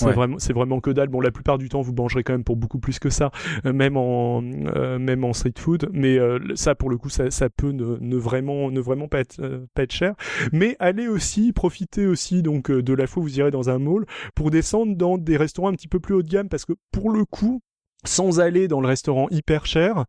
vraiment c'est vraiment que dalle. Bon, la plupart du temps, vous mangerez quand même pour beaucoup plus que ça, euh, même en même en street food. Mais ça, pour le coup, ça, ça peut ne, ne vraiment ne vraiment pas être pas être cher. Mais allez aussi profiter aussi donc de la fois où vous irez dans un mall pour descendre dans des restaurants un petit peu plus haut de gamme parce que pour le coup sans aller dans le restaurant hyper cher.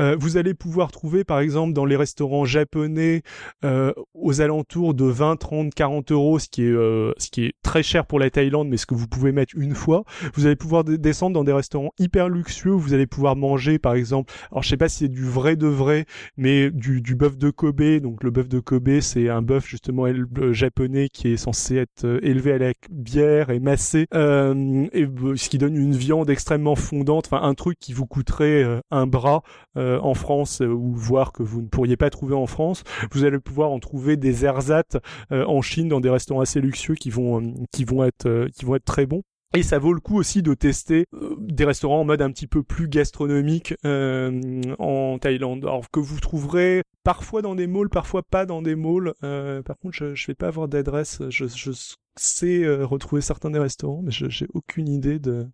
Euh, vous allez pouvoir trouver par exemple dans les restaurants japonais euh, aux alentours de 20, 30, 40 euros, ce qui est euh, ce qui est très cher pour la Thaïlande, mais ce que vous pouvez mettre une fois. Vous allez pouvoir descendre dans des restaurants hyper luxueux vous allez pouvoir manger par exemple. Alors je sais pas si c'est du vrai de vrai, mais du, du bœuf de Kobe. Donc le bœuf de Kobe, c'est un bœuf justement japonais qui est censé être élevé à la bière et massé, et ce qui donne une viande extrêmement fondante enfin un truc qui vous coûterait euh, un bras euh, en France euh, ou voir que vous ne pourriez pas trouver en France, vous allez pouvoir en trouver des ersatz en Chine dans des restaurants assez luxueux qui vont qui vont être qui vont être très bons. Et ça vaut le coup aussi de tester des restaurants en mode un petit peu plus gastronomique en Thaïlande. Alors que vous trouverez parfois dans des malls, parfois pas dans des malls. par contre, je, je vais pas avoir d'adresse. Je, je c'est euh, retrouver certains des restaurants, mais j'ai aucune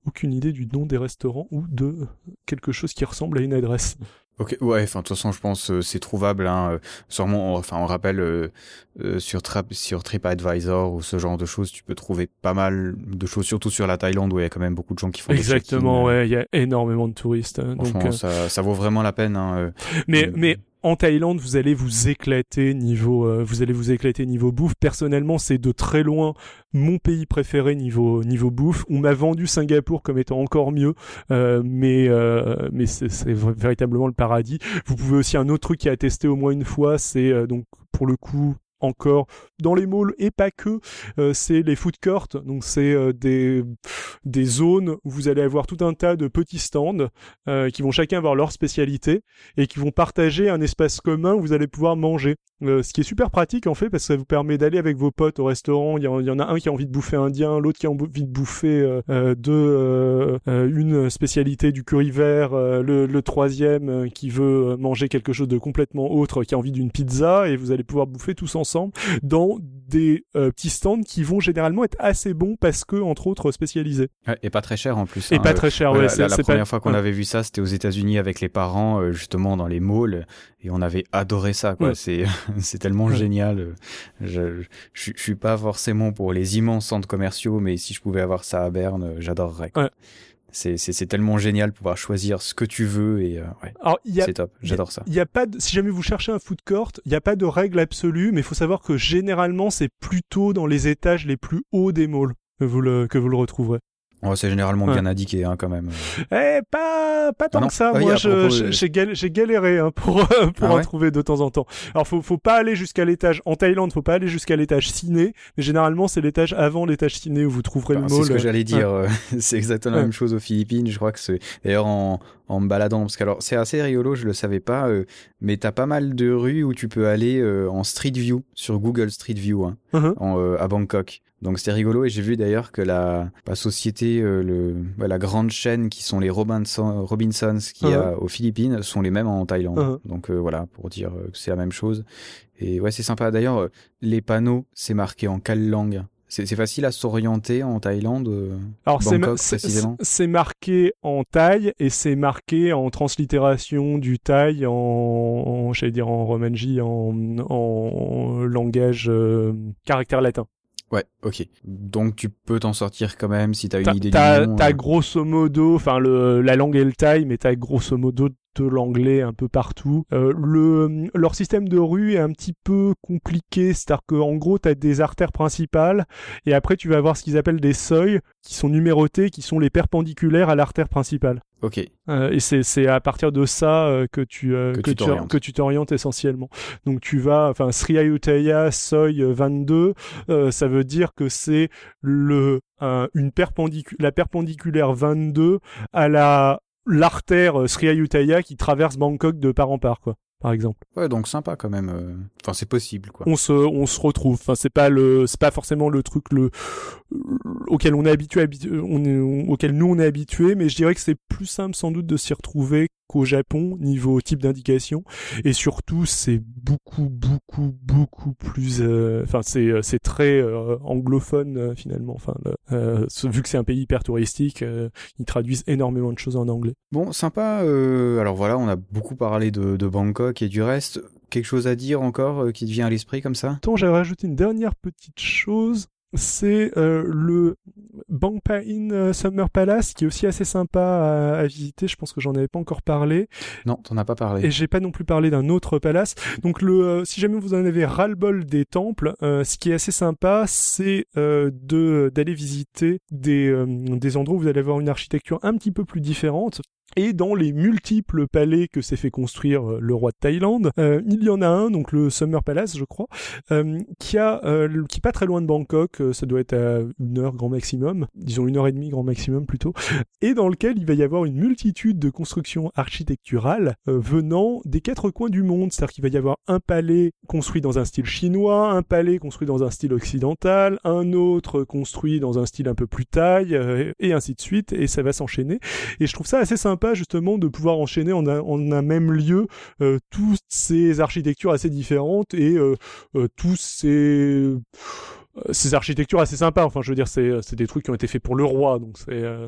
aucune idée du nom des restaurants ou de quelque chose qui ressemble à une adresse. Ok, ouais, enfin de toute façon, je pense euh, c'est trouvable. Hein, euh, sûrement, enfin on rappelle euh, sur Trap, sur TripAdvisor ou ce genre de choses, tu peux trouver pas mal de choses, surtout sur la Thaïlande où il y a quand même beaucoup de gens qui font. Exactement, ouais, il y a énormément de touristes. Hein, donc ça, ça vaut vraiment la peine. Hein, mais mais en Thaïlande, vous allez vous éclater niveau, euh, vous allez vous éclater niveau bouffe. Personnellement, c'est de très loin mon pays préféré niveau niveau bouffe. On m'a vendu Singapour comme étant encore mieux, euh, mais euh, mais c'est véritablement le paradis. Vous pouvez aussi un autre truc qui a testé au moins une fois, c'est donc pour le coup encore dans les malls et pas que, euh, c'est les food courts. Donc c'est euh, des des zones où vous allez avoir tout un tas de petits stands euh, qui vont chacun avoir leur spécialité et qui vont partager un espace commun où vous allez pouvoir manger. Ce qui est super pratique en fait parce que ça vous permet d'aller avec vos potes au restaurant. Il y, en, a un qui a envie de bouffer indien, l'autre qui a envie de bouffer de une spécialité du curry vert, le, le troisième qui veut manger quelque chose de complètement autre, qui a envie d'une pizza et vous allez pouvoir bouffer tous ensemble dans des euh, petits stands qui vont généralement être assez bons parce que entre autres spécialisés. et pas très cher en plus. Et hein. pas très cher. ouais, la, la première fois qu'on avait vu ça, c'était aux États-Unis avec les parents, euh, justement dans les malls, et on avait adoré ça. Quoi. C'est c'est tellement génial. Je, je, je suis pas forcément pour les immenses centres commerciaux, mais si je pouvais avoir ça à Berne, j'adorerais c'est tellement génial de pouvoir choisir ce que tu veux et euh, ouais, c'est top. J'adore ça. Il y a pas de, si jamais vous cherchez un food court, il n'y a pas de règle absolue, mais il faut savoir que généralement c'est plutôt dans les étages les plus hauts des malls que vous le que vous le retrouverez c'est généralement bien indiqué hein, quand même. Eh, pas pas tant ah que ça. Ah Moi, j'ai galéré hein, pour euh, pour ah en trouver de temps en temps. Alors, faut faut pas aller jusqu'à l'étage en Thaïlande, faut pas aller jusqu'à l'étage ciné, mais généralement c'est l'étage avant l'étage ciné où vous trouverez le mall. C'est ce que j'allais dire. Euh, c'est exactement la même chose aux Philippines. Je crois que c'est d'ailleurs en en me baladant parce que alors c'est assez rigolo, je le savais pas, euh, mais t'as pas mal de rues où tu peux aller euh, en Street View sur Google Street View hein, uh-huh. en, à Bangkok. Donc c'était rigolo et j'ai vu d'ailleurs que la, la société, euh, le, la grande chaîne qui sont les Robinson, Robinsons qui uh-huh. a aux Philippines sont les mêmes en Thaïlande. Uh-huh. Donc euh, voilà pour dire que c'est la même chose. Et ouais c'est sympa. D'ailleurs euh, les panneaux c'est marqué en quelle langue c'est facile à s'orienter en Thaïlande Alors c'est marqué en thaï et c'est marqué en translittération du thaï en, en j'allais dire en romanji en, en langage caractère latin. Ouais, ok. Donc tu peux t'en sortir quand même si t'as une idée du nom. T'as euh. grosso modo, enfin le la langue est le taille, mais t'as grosso modo de l'anglais un peu partout. Euh, le leur système de rue est un petit peu compliqué, c'est-à-dire qu'en gros t'as des artères principales et après tu vas avoir ce qu'ils appellent des seuils qui sont numérotés, qui sont les perpendiculaires à l'artère principale. Ok. Euh, et c'est c'est à partir de ça euh, que tu euh, que, tu que tu t'orientes essentiellement. Donc tu vas, enfin Sri Ayutthaya Soy 22, ça veut dire que c'est le une perpendicule la perpendiculaire 22 à la l'artère Sri Ayutthaya qui traverse Bangkok de part en part quoi par exemple. Ouais, donc sympa quand même. Euh. Enfin, c'est possible, quoi. On se, on se retrouve. Enfin, c'est pas le, c'est pas forcément le truc le auquel on est habitué, on est, auquel nous on est habitué, mais je dirais que c'est plus simple sans doute de s'y retrouver qu'au Japon niveau type d'indication. Et surtout c'est beaucoup beaucoup beaucoup plus euh, enfin c'est euh, c'est très anglophone finalement. Enfin vu que c'est un pays hyper touristique ils traduisent énormément de choses en anglais. Bon sympa alors voilà on a beaucoup parlé de, de Bangkok et du reste, quelque chose à dire encore euh, qui te vient à l'esprit comme ça? Attends, j'avais rajouté une dernière petite chose. C'est euh, le Bangpa Inn euh, Summer Palace qui est aussi assez sympa à, visiter. Je pense que j'en avais pas encore parlé. Non, t'en as pas parlé. Et j'ai pas non plus parlé d'un autre palace. Donc le, si jamais vous en avez ras-le-bol des temples, ce qui est assez sympa, c'est de d'aller visiter des des endroits où vous allez avoir une architecture un petit peu plus différente. Et dans les multiples palais que s'est fait construire euh, le roi de Thaïlande, euh, il y en a un, donc le Summer Palace, je crois, euh, qui a, qui est pas très loin de Bangkok, ça doit être à une heure grand maximum, disons une heure et demie grand maximum plutôt, et dans lequel il va y avoir une multitude de constructions architecturales venant des quatre coins du monde, c'est-à-dire qu'il va y avoir un palais construit dans un style chinois, un palais construit dans un style occidental, un autre construit dans un style un peu plus thaï, et ainsi de suite, et ça va s'enchaîner. Et je trouve ça assez sympa justement de pouvoir enchaîner en un, même lieu euh, toutes ces architectures assez différentes et euh, euh, tous ces ces architectures assez sympas. Enfin, je veux dire, c'est c'est des trucs qui ont été faits pour le roi, donc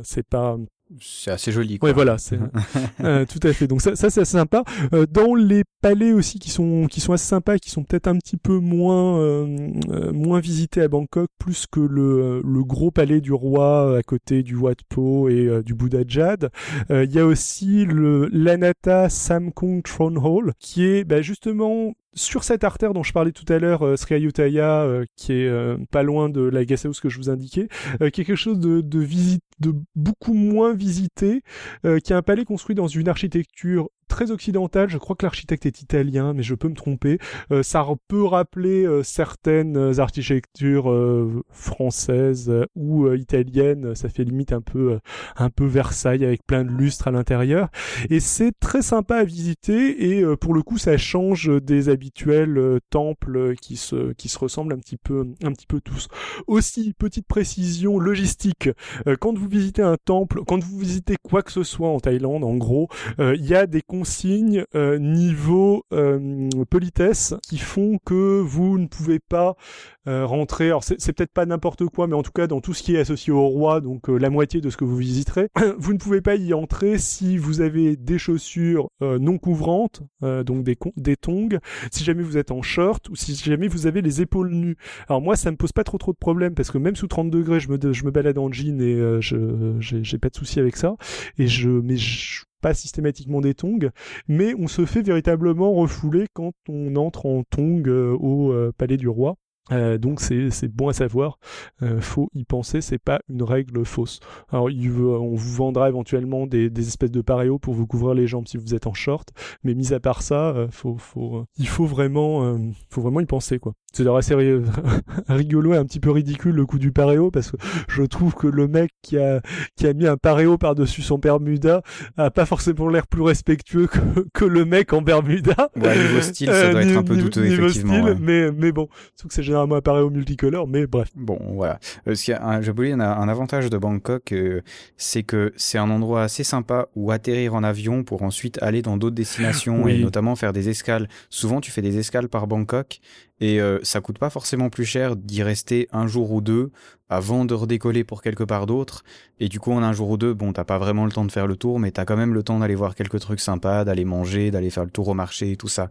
c'est pas c'est assez joli. Quoi. Ouais, voilà, c'est euh, tout à fait. Donc ça, ça c'est assez sympa. Euh, dans les palais aussi qui sont qui sont assez sympas, qui sont peut-être un petit peu moins euh, euh moins visités à Bangkok, plus que le le gros palais du roi à côté du Wat Po et du Bouddha Jad. Il y a aussi le l'Anata Samkong Throne Hall, qui est bah, justement sur cette artère dont je parlais tout à l'heure, euh, Sri Ayutthaya, euh, qui est euh, pas loin de la Guest House que je vous indiquais, qui est quelque chose de, de, visite, de beaucoup moins visité, qui est un palais construit dans une architecture très occidental. Je crois que l'architecte est italien, mais je peux me tromper. Euh, ça peut rappeler euh, certaines architectures euh, françaises ou italiennes. Ça fait limite un peu, un peu Versailles avec plein de lustres à l'intérieur. Et c'est très sympa à visiter. Et pour le coup, ça change des habituels temples qui se, qui se ressemblent un petit peu, un petit peu tous. Aussi, petite précision logistique. quand vous visitez un temple, quand vous visitez quoi que ce soit en Thaïlande, en gros, il y a des consignes euh, niveau euh, politesse qui font que vous ne pouvez pas euh, rentrer. Alors c'est peut-être pas n'importe quoi, mais en tout cas dans tout ce qui est associé au roi, donc la moitié de ce que vous visiterez, vous ne pouvez pas y entrer si vous avez des chaussures non couvrantes, donc des, des tongs, si jamais vous êtes en short ou si jamais vous avez les épaules nues. Alors moi ça me pose pas trop trop de problèmes parce que même sous 30 degrés je me je me balade en jean et je j'ai pas de souci avec ça et je mais je pas systématiquement des tongs, mais on se fait véritablement refouler quand on entre en tongs euh, au euh, Palais du Roi. Euh, donc c'est bon à savoir, euh, faut y penser, c'est pas une règle fausse. Alors il on vous vendra éventuellement des, des, espèces de paréos pour vous couvrir les jambes si vous êtes en short, mais mis à part ça, euh, faut, faut, il faut vraiment, euh, faut vraiment y penser quoi. C'est d'ailleurs assez rigolo et un petit peu ridicule le coup du paréo parce que je trouve que le mec qui a qui a mis un paréo par dessus son Bermuda a pas forcément l'air plus respectueux que, que le mec en Bermuda. Ouais, niveau style, ça doit être un peu douteux effectivement. Style, mais mais bon, que c'est généralement apparaît au multicolore, mais bref. Bon, voilà. Euh, ce y a un, un, un avantage de Bangkok, euh, c'est que c'est un endroit assez sympa où atterrir en avion pour ensuite aller dans d'autres destinations et notamment faire des escales. Souvent, tu fais des escales par Bangkok et euh, ça coûte pas forcément plus cher d'y rester un jour ou deux avant de redécoller pour quelque part d'autre. Et du coup, en un jour ou deux, bon, t'as pas vraiment le temps de faire le tour, mais t'as quand même le temps d'aller voir quelques trucs sympas, d'aller manger, d'aller faire le tour au marché et tout ça.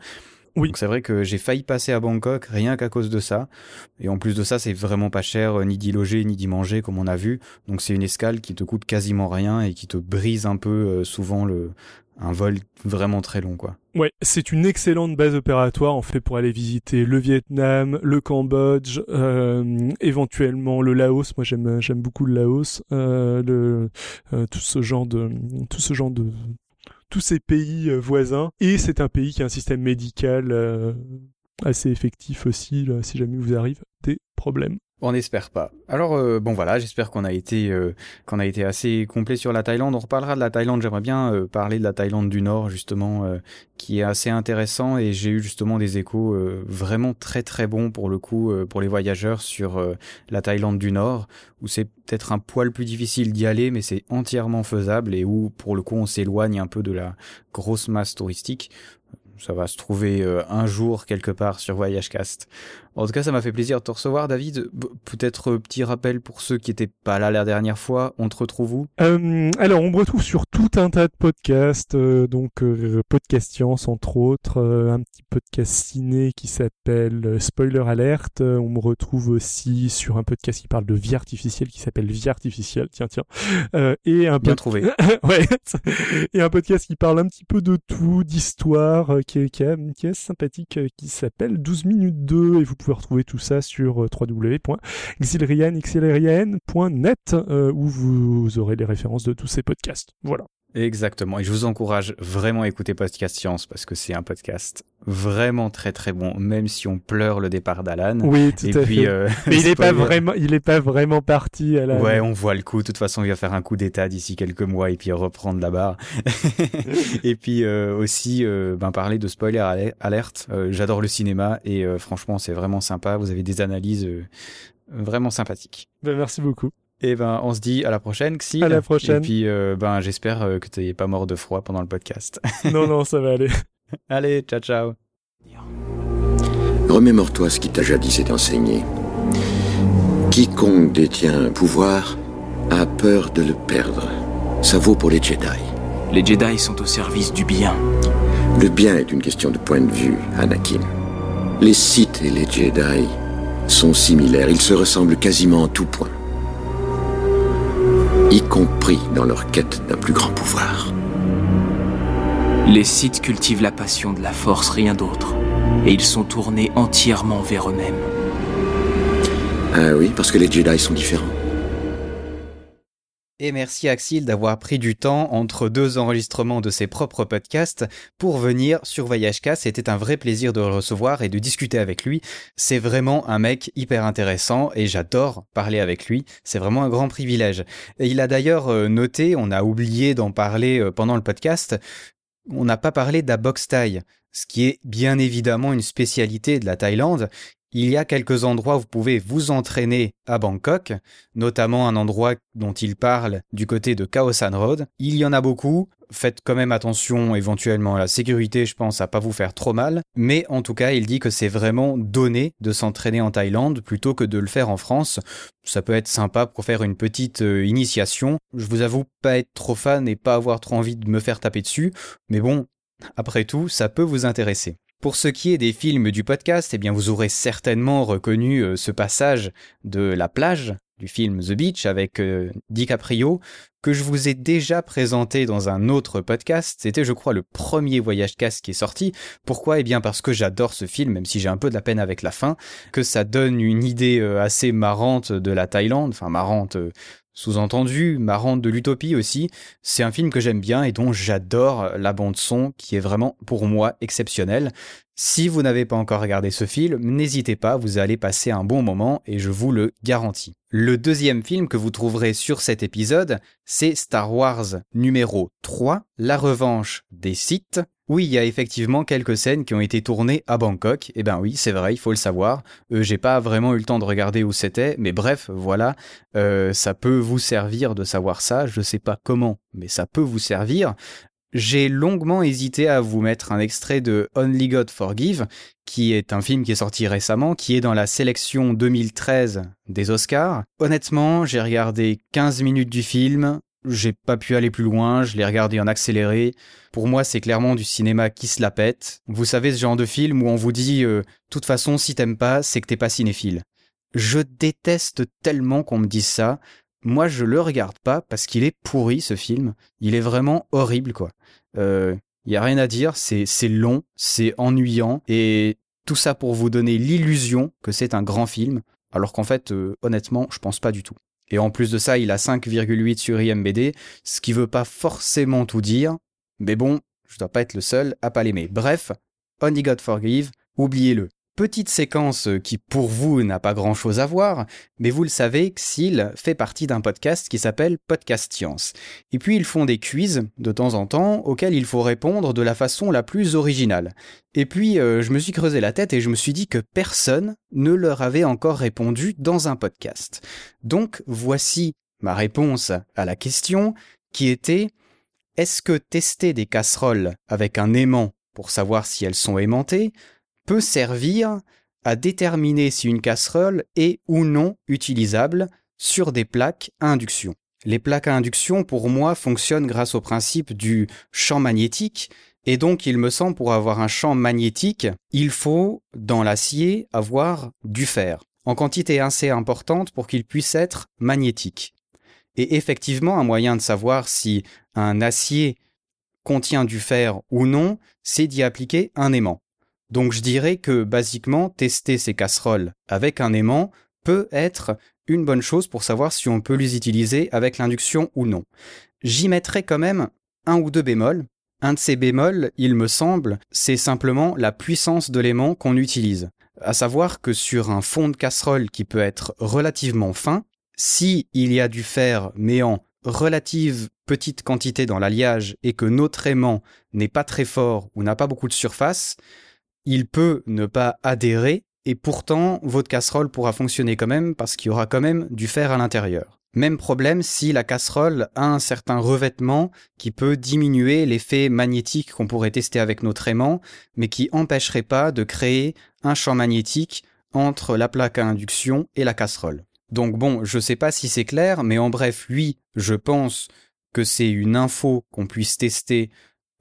Oui. Donc c'est vrai que j'ai failli passer à Bangkok rien qu'à cause de ça. Et en plus de ça, c'est vraiment pas cher euh, ni d'y loger ni d'y manger comme on a vu. Donc c'est une escale qui te coûte quasiment rien et qui te brise un peu euh, souvent le un vol vraiment très long quoi. Ouais, c'est une excellente base opératoire en fait pour aller visiter le Vietnam, le Cambodge, euh, éventuellement le Laos. Moi j'aime j'aime beaucoup le Laos, euh, le euh, tout ce genre de tout ce genre de tous ces pays euh, voisins. Et c'est un pays qui a un système médical euh, assez effectif aussi, si jamais vous arrive des problèmes. On n'espère pas. Alors euh, bon voilà, j'espère qu'on a été qu'on a été assez complet sur la Thaïlande. On reparlera de la Thaïlande. J'aimerais bien parler de la Thaïlande du Nord justement, qui est assez intéressant et j'ai eu justement des échos vraiment très très bons pour le coup pour les voyageurs sur la Thaïlande du Nord, où c'est peut-être un poil plus difficile d'y aller, mais c'est entièrement faisable et où pour le coup on s'éloigne un peu de la grosse masse touristique ça va se trouver euh, un jour quelque part sur Voyagecast. En tout cas, ça m'a fait plaisir de te recevoir, David. Peut-être euh, petit rappel pour ceux qui n'étaient pas là la dernière fois. On te retrouve où? Euh, Alors, on me retrouve sur tout un tas de podcasts, donc Podcast Science entre autres, un petit podcast ciné qui s'appelle Spoiler Alert. on me retrouve aussi sur un podcast qui parle de vie artificielle qui s'appelle Vie artificielle. Tiens, tiens. et un bien trouvé. ouais. et un podcast qui parle un petit peu de tout, d'histoire qui est, qui est, sympathique, euh, qui s'appelle 12 minutes 2, et vous pouvez retrouver tout ça sur euh, www.xilrian.net, euh, où vous aurez les références de tous ces podcasts. Voilà. Exactement. Et je vous encourage vraiment à écouter Podcast Science parce que c'est un podcast vraiment très très bon, même si on pleure le départ d'Alan. Oui, tout à fait. Euh, Mais il est pas vraiment, il est pas vraiment parti. Alan. Ouais, on voit le coup. De toute façon, il va faire un coup d'état d'ici quelques mois et puis reprendre la barre. et puis euh, aussi, euh, ben parler de spoiler alerte. J'adore le cinéma et franchement, c'est vraiment sympa. Vous avez des analyses vraiment sympathiques. Ben, merci beaucoup. Et ben, on se dit à la prochaine, Xi. À la prochaine. Et puis, euh, ben, j'espère euh, que tu n'es pas mort de froid pendant le podcast. non, non, ça va aller. Allez, ciao, ciao. Remémore-toi ce qui t'a jadis été enseigné. Quiconque détient un pouvoir a peur de le perdre. Ça vaut pour les Jedi. Les Jedi sont au service du bien. Le bien est une question de point de vue, Anakin. Les Sith et les Jedi sont similaires, ils se ressemblent quasiment en tout point. Y compris dans leur quête d'un plus grand pouvoir. Les Sith cultivent la passion de la force, rien d'autre. Et ils sont tournés entièrement vers eux-mêmes. Ah oui, parce que les Jedi sont différents. Et merci Axil d'avoir pris du temps entre deux enregistrements de ses propres podcasts pour venir sur Voyage C'était un vrai plaisir de le recevoir et de discuter avec lui. C'est vraiment un mec hyper intéressant et j'adore parler avec lui. C'est vraiment un grand privilège. Et il a d'ailleurs euh, noté, on a oublié d'en parler euh, pendant le podcast, on n'a pas parlé d'Abox Thai, ce qui est bien évidemment une spécialité de la Thaïlande il y a quelques endroits où vous pouvez vous entraîner à Bangkok, notamment un endroit dont il parle du côté de Khao San Road. Il y en a beaucoup. Faites quand même attention éventuellement à la sécurité, je pense, à pas vous faire trop mal. Mais en tout cas, il dit que c'est vraiment donné de s'entraîner en Thaïlande plutôt que de le faire en France. Ça peut être sympa pour faire une petite euh, initiation. Je vous avoue pas être trop fan et pas avoir trop envie de me faire taper dessus. Mais bon, après tout, ça peut vous intéresser. Pour ce qui est des films du podcast, eh bien vous aurez certainement reconnu euh, ce passage de la plage du film The Beach avec euh, DiCaprio que je vous ai déjà présenté dans un autre podcast. C'était, je crois, le premier voyage casse qui est sorti. Pourquoi? Eh bien parce que j'adore ce film, même si j'ai un peu de la peine avec la fin, que ça donne une idée euh, assez marrante de la Thaïlande, enfin marrante sous-entendu, marrante de l'utopie aussi, c'est un film que j'aime bien et dont j'adore la bande son qui est vraiment pour moi exceptionnelle. Si vous n'avez pas encore regardé ce film, n'hésitez pas, vous allez passer un bon moment et je vous le garantis. Le deuxième film que vous trouverez sur cet épisode, c'est Star Wars numéro 3, La revanche des Sith. Oui, il y a effectivement quelques scènes qui ont été tournées à Bangkok. Eh ben oui, c'est vrai, il faut le savoir. Euh, J'ai pas vraiment eu le temps de regarder où c'était, mais bref, voilà, euh, ça peut vous servir de savoir ça. Je sais pas comment, mais ça peut vous servir. J'ai longuement hésité à vous mettre un extrait de Only God Forgive, qui est un film qui est sorti récemment, qui est dans la sélection 2013 des Oscars. Honnêtement, j'ai regardé 15 minutes du film, j'ai pas pu aller plus loin, je l'ai regardé en accéléré. Pour moi, c'est clairement du cinéma qui se la pète. Vous savez ce genre de film où on vous dit euh, toute façon, si t'aimes pas, c'est que t'es pas cinéphile. Je déteste tellement qu'on me dise ça. Moi, je le regarde pas parce qu'il est pourri ce film. Il est vraiment horrible, quoi. Il euh, y a rien à dire, c'est long, c'est ennuyant et tout ça pour vous donner l'illusion que c'est un grand film, alors qu'en fait, euh, honnêtement, je pense pas du tout. Et en plus de ça, il a 5,8 sur IMBD, ce qui veut pas forcément tout dire, mais bon, je dois pas être le seul à pas l'aimer. Bref, Only God Forgive, oubliez-le. Petite séquence qui pour vous n'a pas grand chose à voir, mais vous le savez, Xil fait partie d'un podcast qui s'appelle Podcast Science. Et puis ils font des quiz de temps en temps auxquels il faut répondre de la façon la plus originale. Et puis euh, je me suis creusé la tête et je me suis dit que personne ne leur avait encore répondu dans un podcast. Donc voici ma réponse à la question qui était est-ce que tester des casseroles avec un aimant pour savoir si elles sont aimantées peut servir à déterminer si une casserole est ou non utilisable sur des plaques à induction. Les plaques à induction, pour moi, fonctionnent grâce au principe du champ magnétique, et donc il me semble pour avoir un champ magnétique, il faut, dans l'acier, avoir du fer, en quantité assez importante pour qu'il puisse être magnétique. Et effectivement, un moyen de savoir si un acier contient du fer ou non, c'est d'y appliquer un aimant. Donc je dirais que basiquement, tester ces casseroles avec un aimant peut être une bonne chose pour savoir si on peut les utiliser avec l'induction ou non. J'y mettrai quand même un ou deux bémols. Un de ces bémols, il me semble, c'est simplement la puissance de l'aimant qu'on utilise. À savoir que sur un fond de casserole qui peut être relativement fin, si il y a du fer mais en relative petite quantité dans l'alliage et que notre aimant n'est pas très fort ou n'a pas beaucoup de surface, il peut ne pas adhérer et pourtant votre casserole pourra fonctionner quand même parce qu'il y aura quand même du fer à l'intérieur. Même problème si la casserole a un certain revêtement qui peut diminuer l'effet magnétique qu'on pourrait tester avec notre aimant, mais qui empêcherait pas de créer un champ magnétique entre la plaque à induction et la casserole. Donc bon, je sais pas si c'est clair, mais en bref, lui, je pense que c'est une info qu'on puisse tester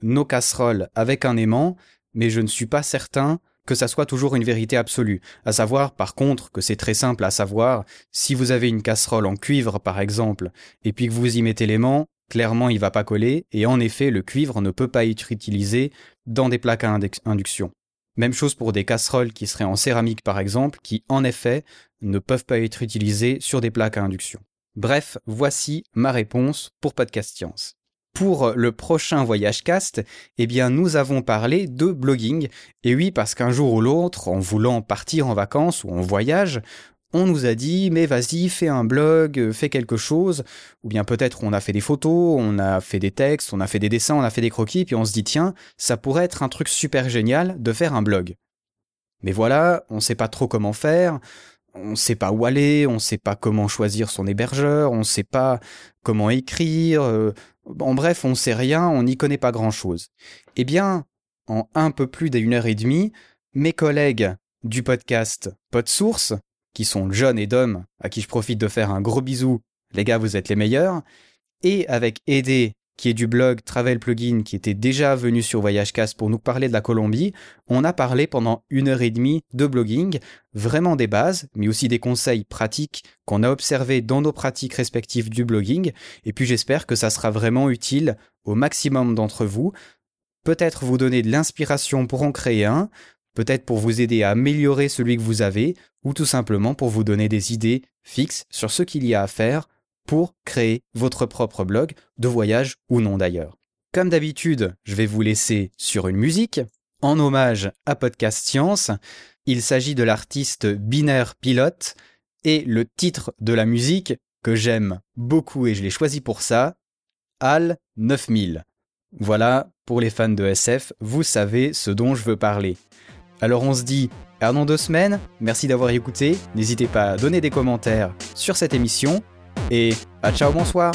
nos casseroles avec un aimant, mais je ne suis pas certain que ça soit toujours une vérité absolue. À savoir, par contre, que c'est très simple à savoir, si vous avez une casserole en cuivre, par exemple, et puis que vous y mettez l'aimant, clairement il va pas coller, et en effet, le cuivre ne peut pas être utilisé dans des plaques à induction. Même chose pour des casseroles qui seraient en céramique par exemple, qui en effet ne peuvent pas être utilisées sur des plaques à induction. Bref, voici ma réponse pour Podcast Science. Pour le prochain voyage cast, eh bien, nous avons parlé de blogging. Et oui, parce qu'un jour ou l'autre, en voulant partir en vacances ou en voyage, on nous a dit mais vas-y fais un blog, fais quelque chose, ou bien peut-être on a fait des photos, on a fait des textes, on a fait des dessins, on a fait des croquis, puis on se dit tiens, ça pourrait être un truc super génial de faire un blog. Mais voilà, on sait pas trop comment faire, on sait pas où aller, on sait pas comment choisir son hébergeur, on sait pas comment écrire, euh, en bref, on sait rien, on n'y connaît pas grand chose. Eh bien, en un peu plus d'une heure et demie, mes collègues du podcast PodSource, qui sont John et Dom, à qui je profite de faire un gros bisou. Les gars, vous êtes les meilleurs. Et avec Aidé, qui est du blog Travel Plugin, qui était déjà venu sur VoyageCast pour nous parler de la Colombie, on a parlé pendant une heure et demie de blogging, vraiment des bases, mais aussi des conseils pratiques qu'on a observés dans nos pratiques respectives du blogging, et puis j'espère que ça sera vraiment utile au maximum d'entre vous, peut-être vous donner de l'inspiration pour en créer un, peut-être pour vous aider à améliorer celui que vous avez, ou tout simplement pour vous donner des idées fixes sur ce qu'il y a à faire pour créer votre propre blog, de voyage ou non d'ailleurs. Comme d'habitude, je vais vous laisser sur une musique, en hommage à Podcast Science. Il s'agit de l'artiste Binaire Pilote, et le titre de la musique, que j'aime beaucoup et je l'ai choisi pour ça, Al 9000. Voilà, pour les fans de SF, vous savez ce dont je veux parler. Alors on se dit à dans deux semaines, merci d'avoir écouté, n'hésitez pas à donner des commentaires sur cette émission, et à ciao bonsoir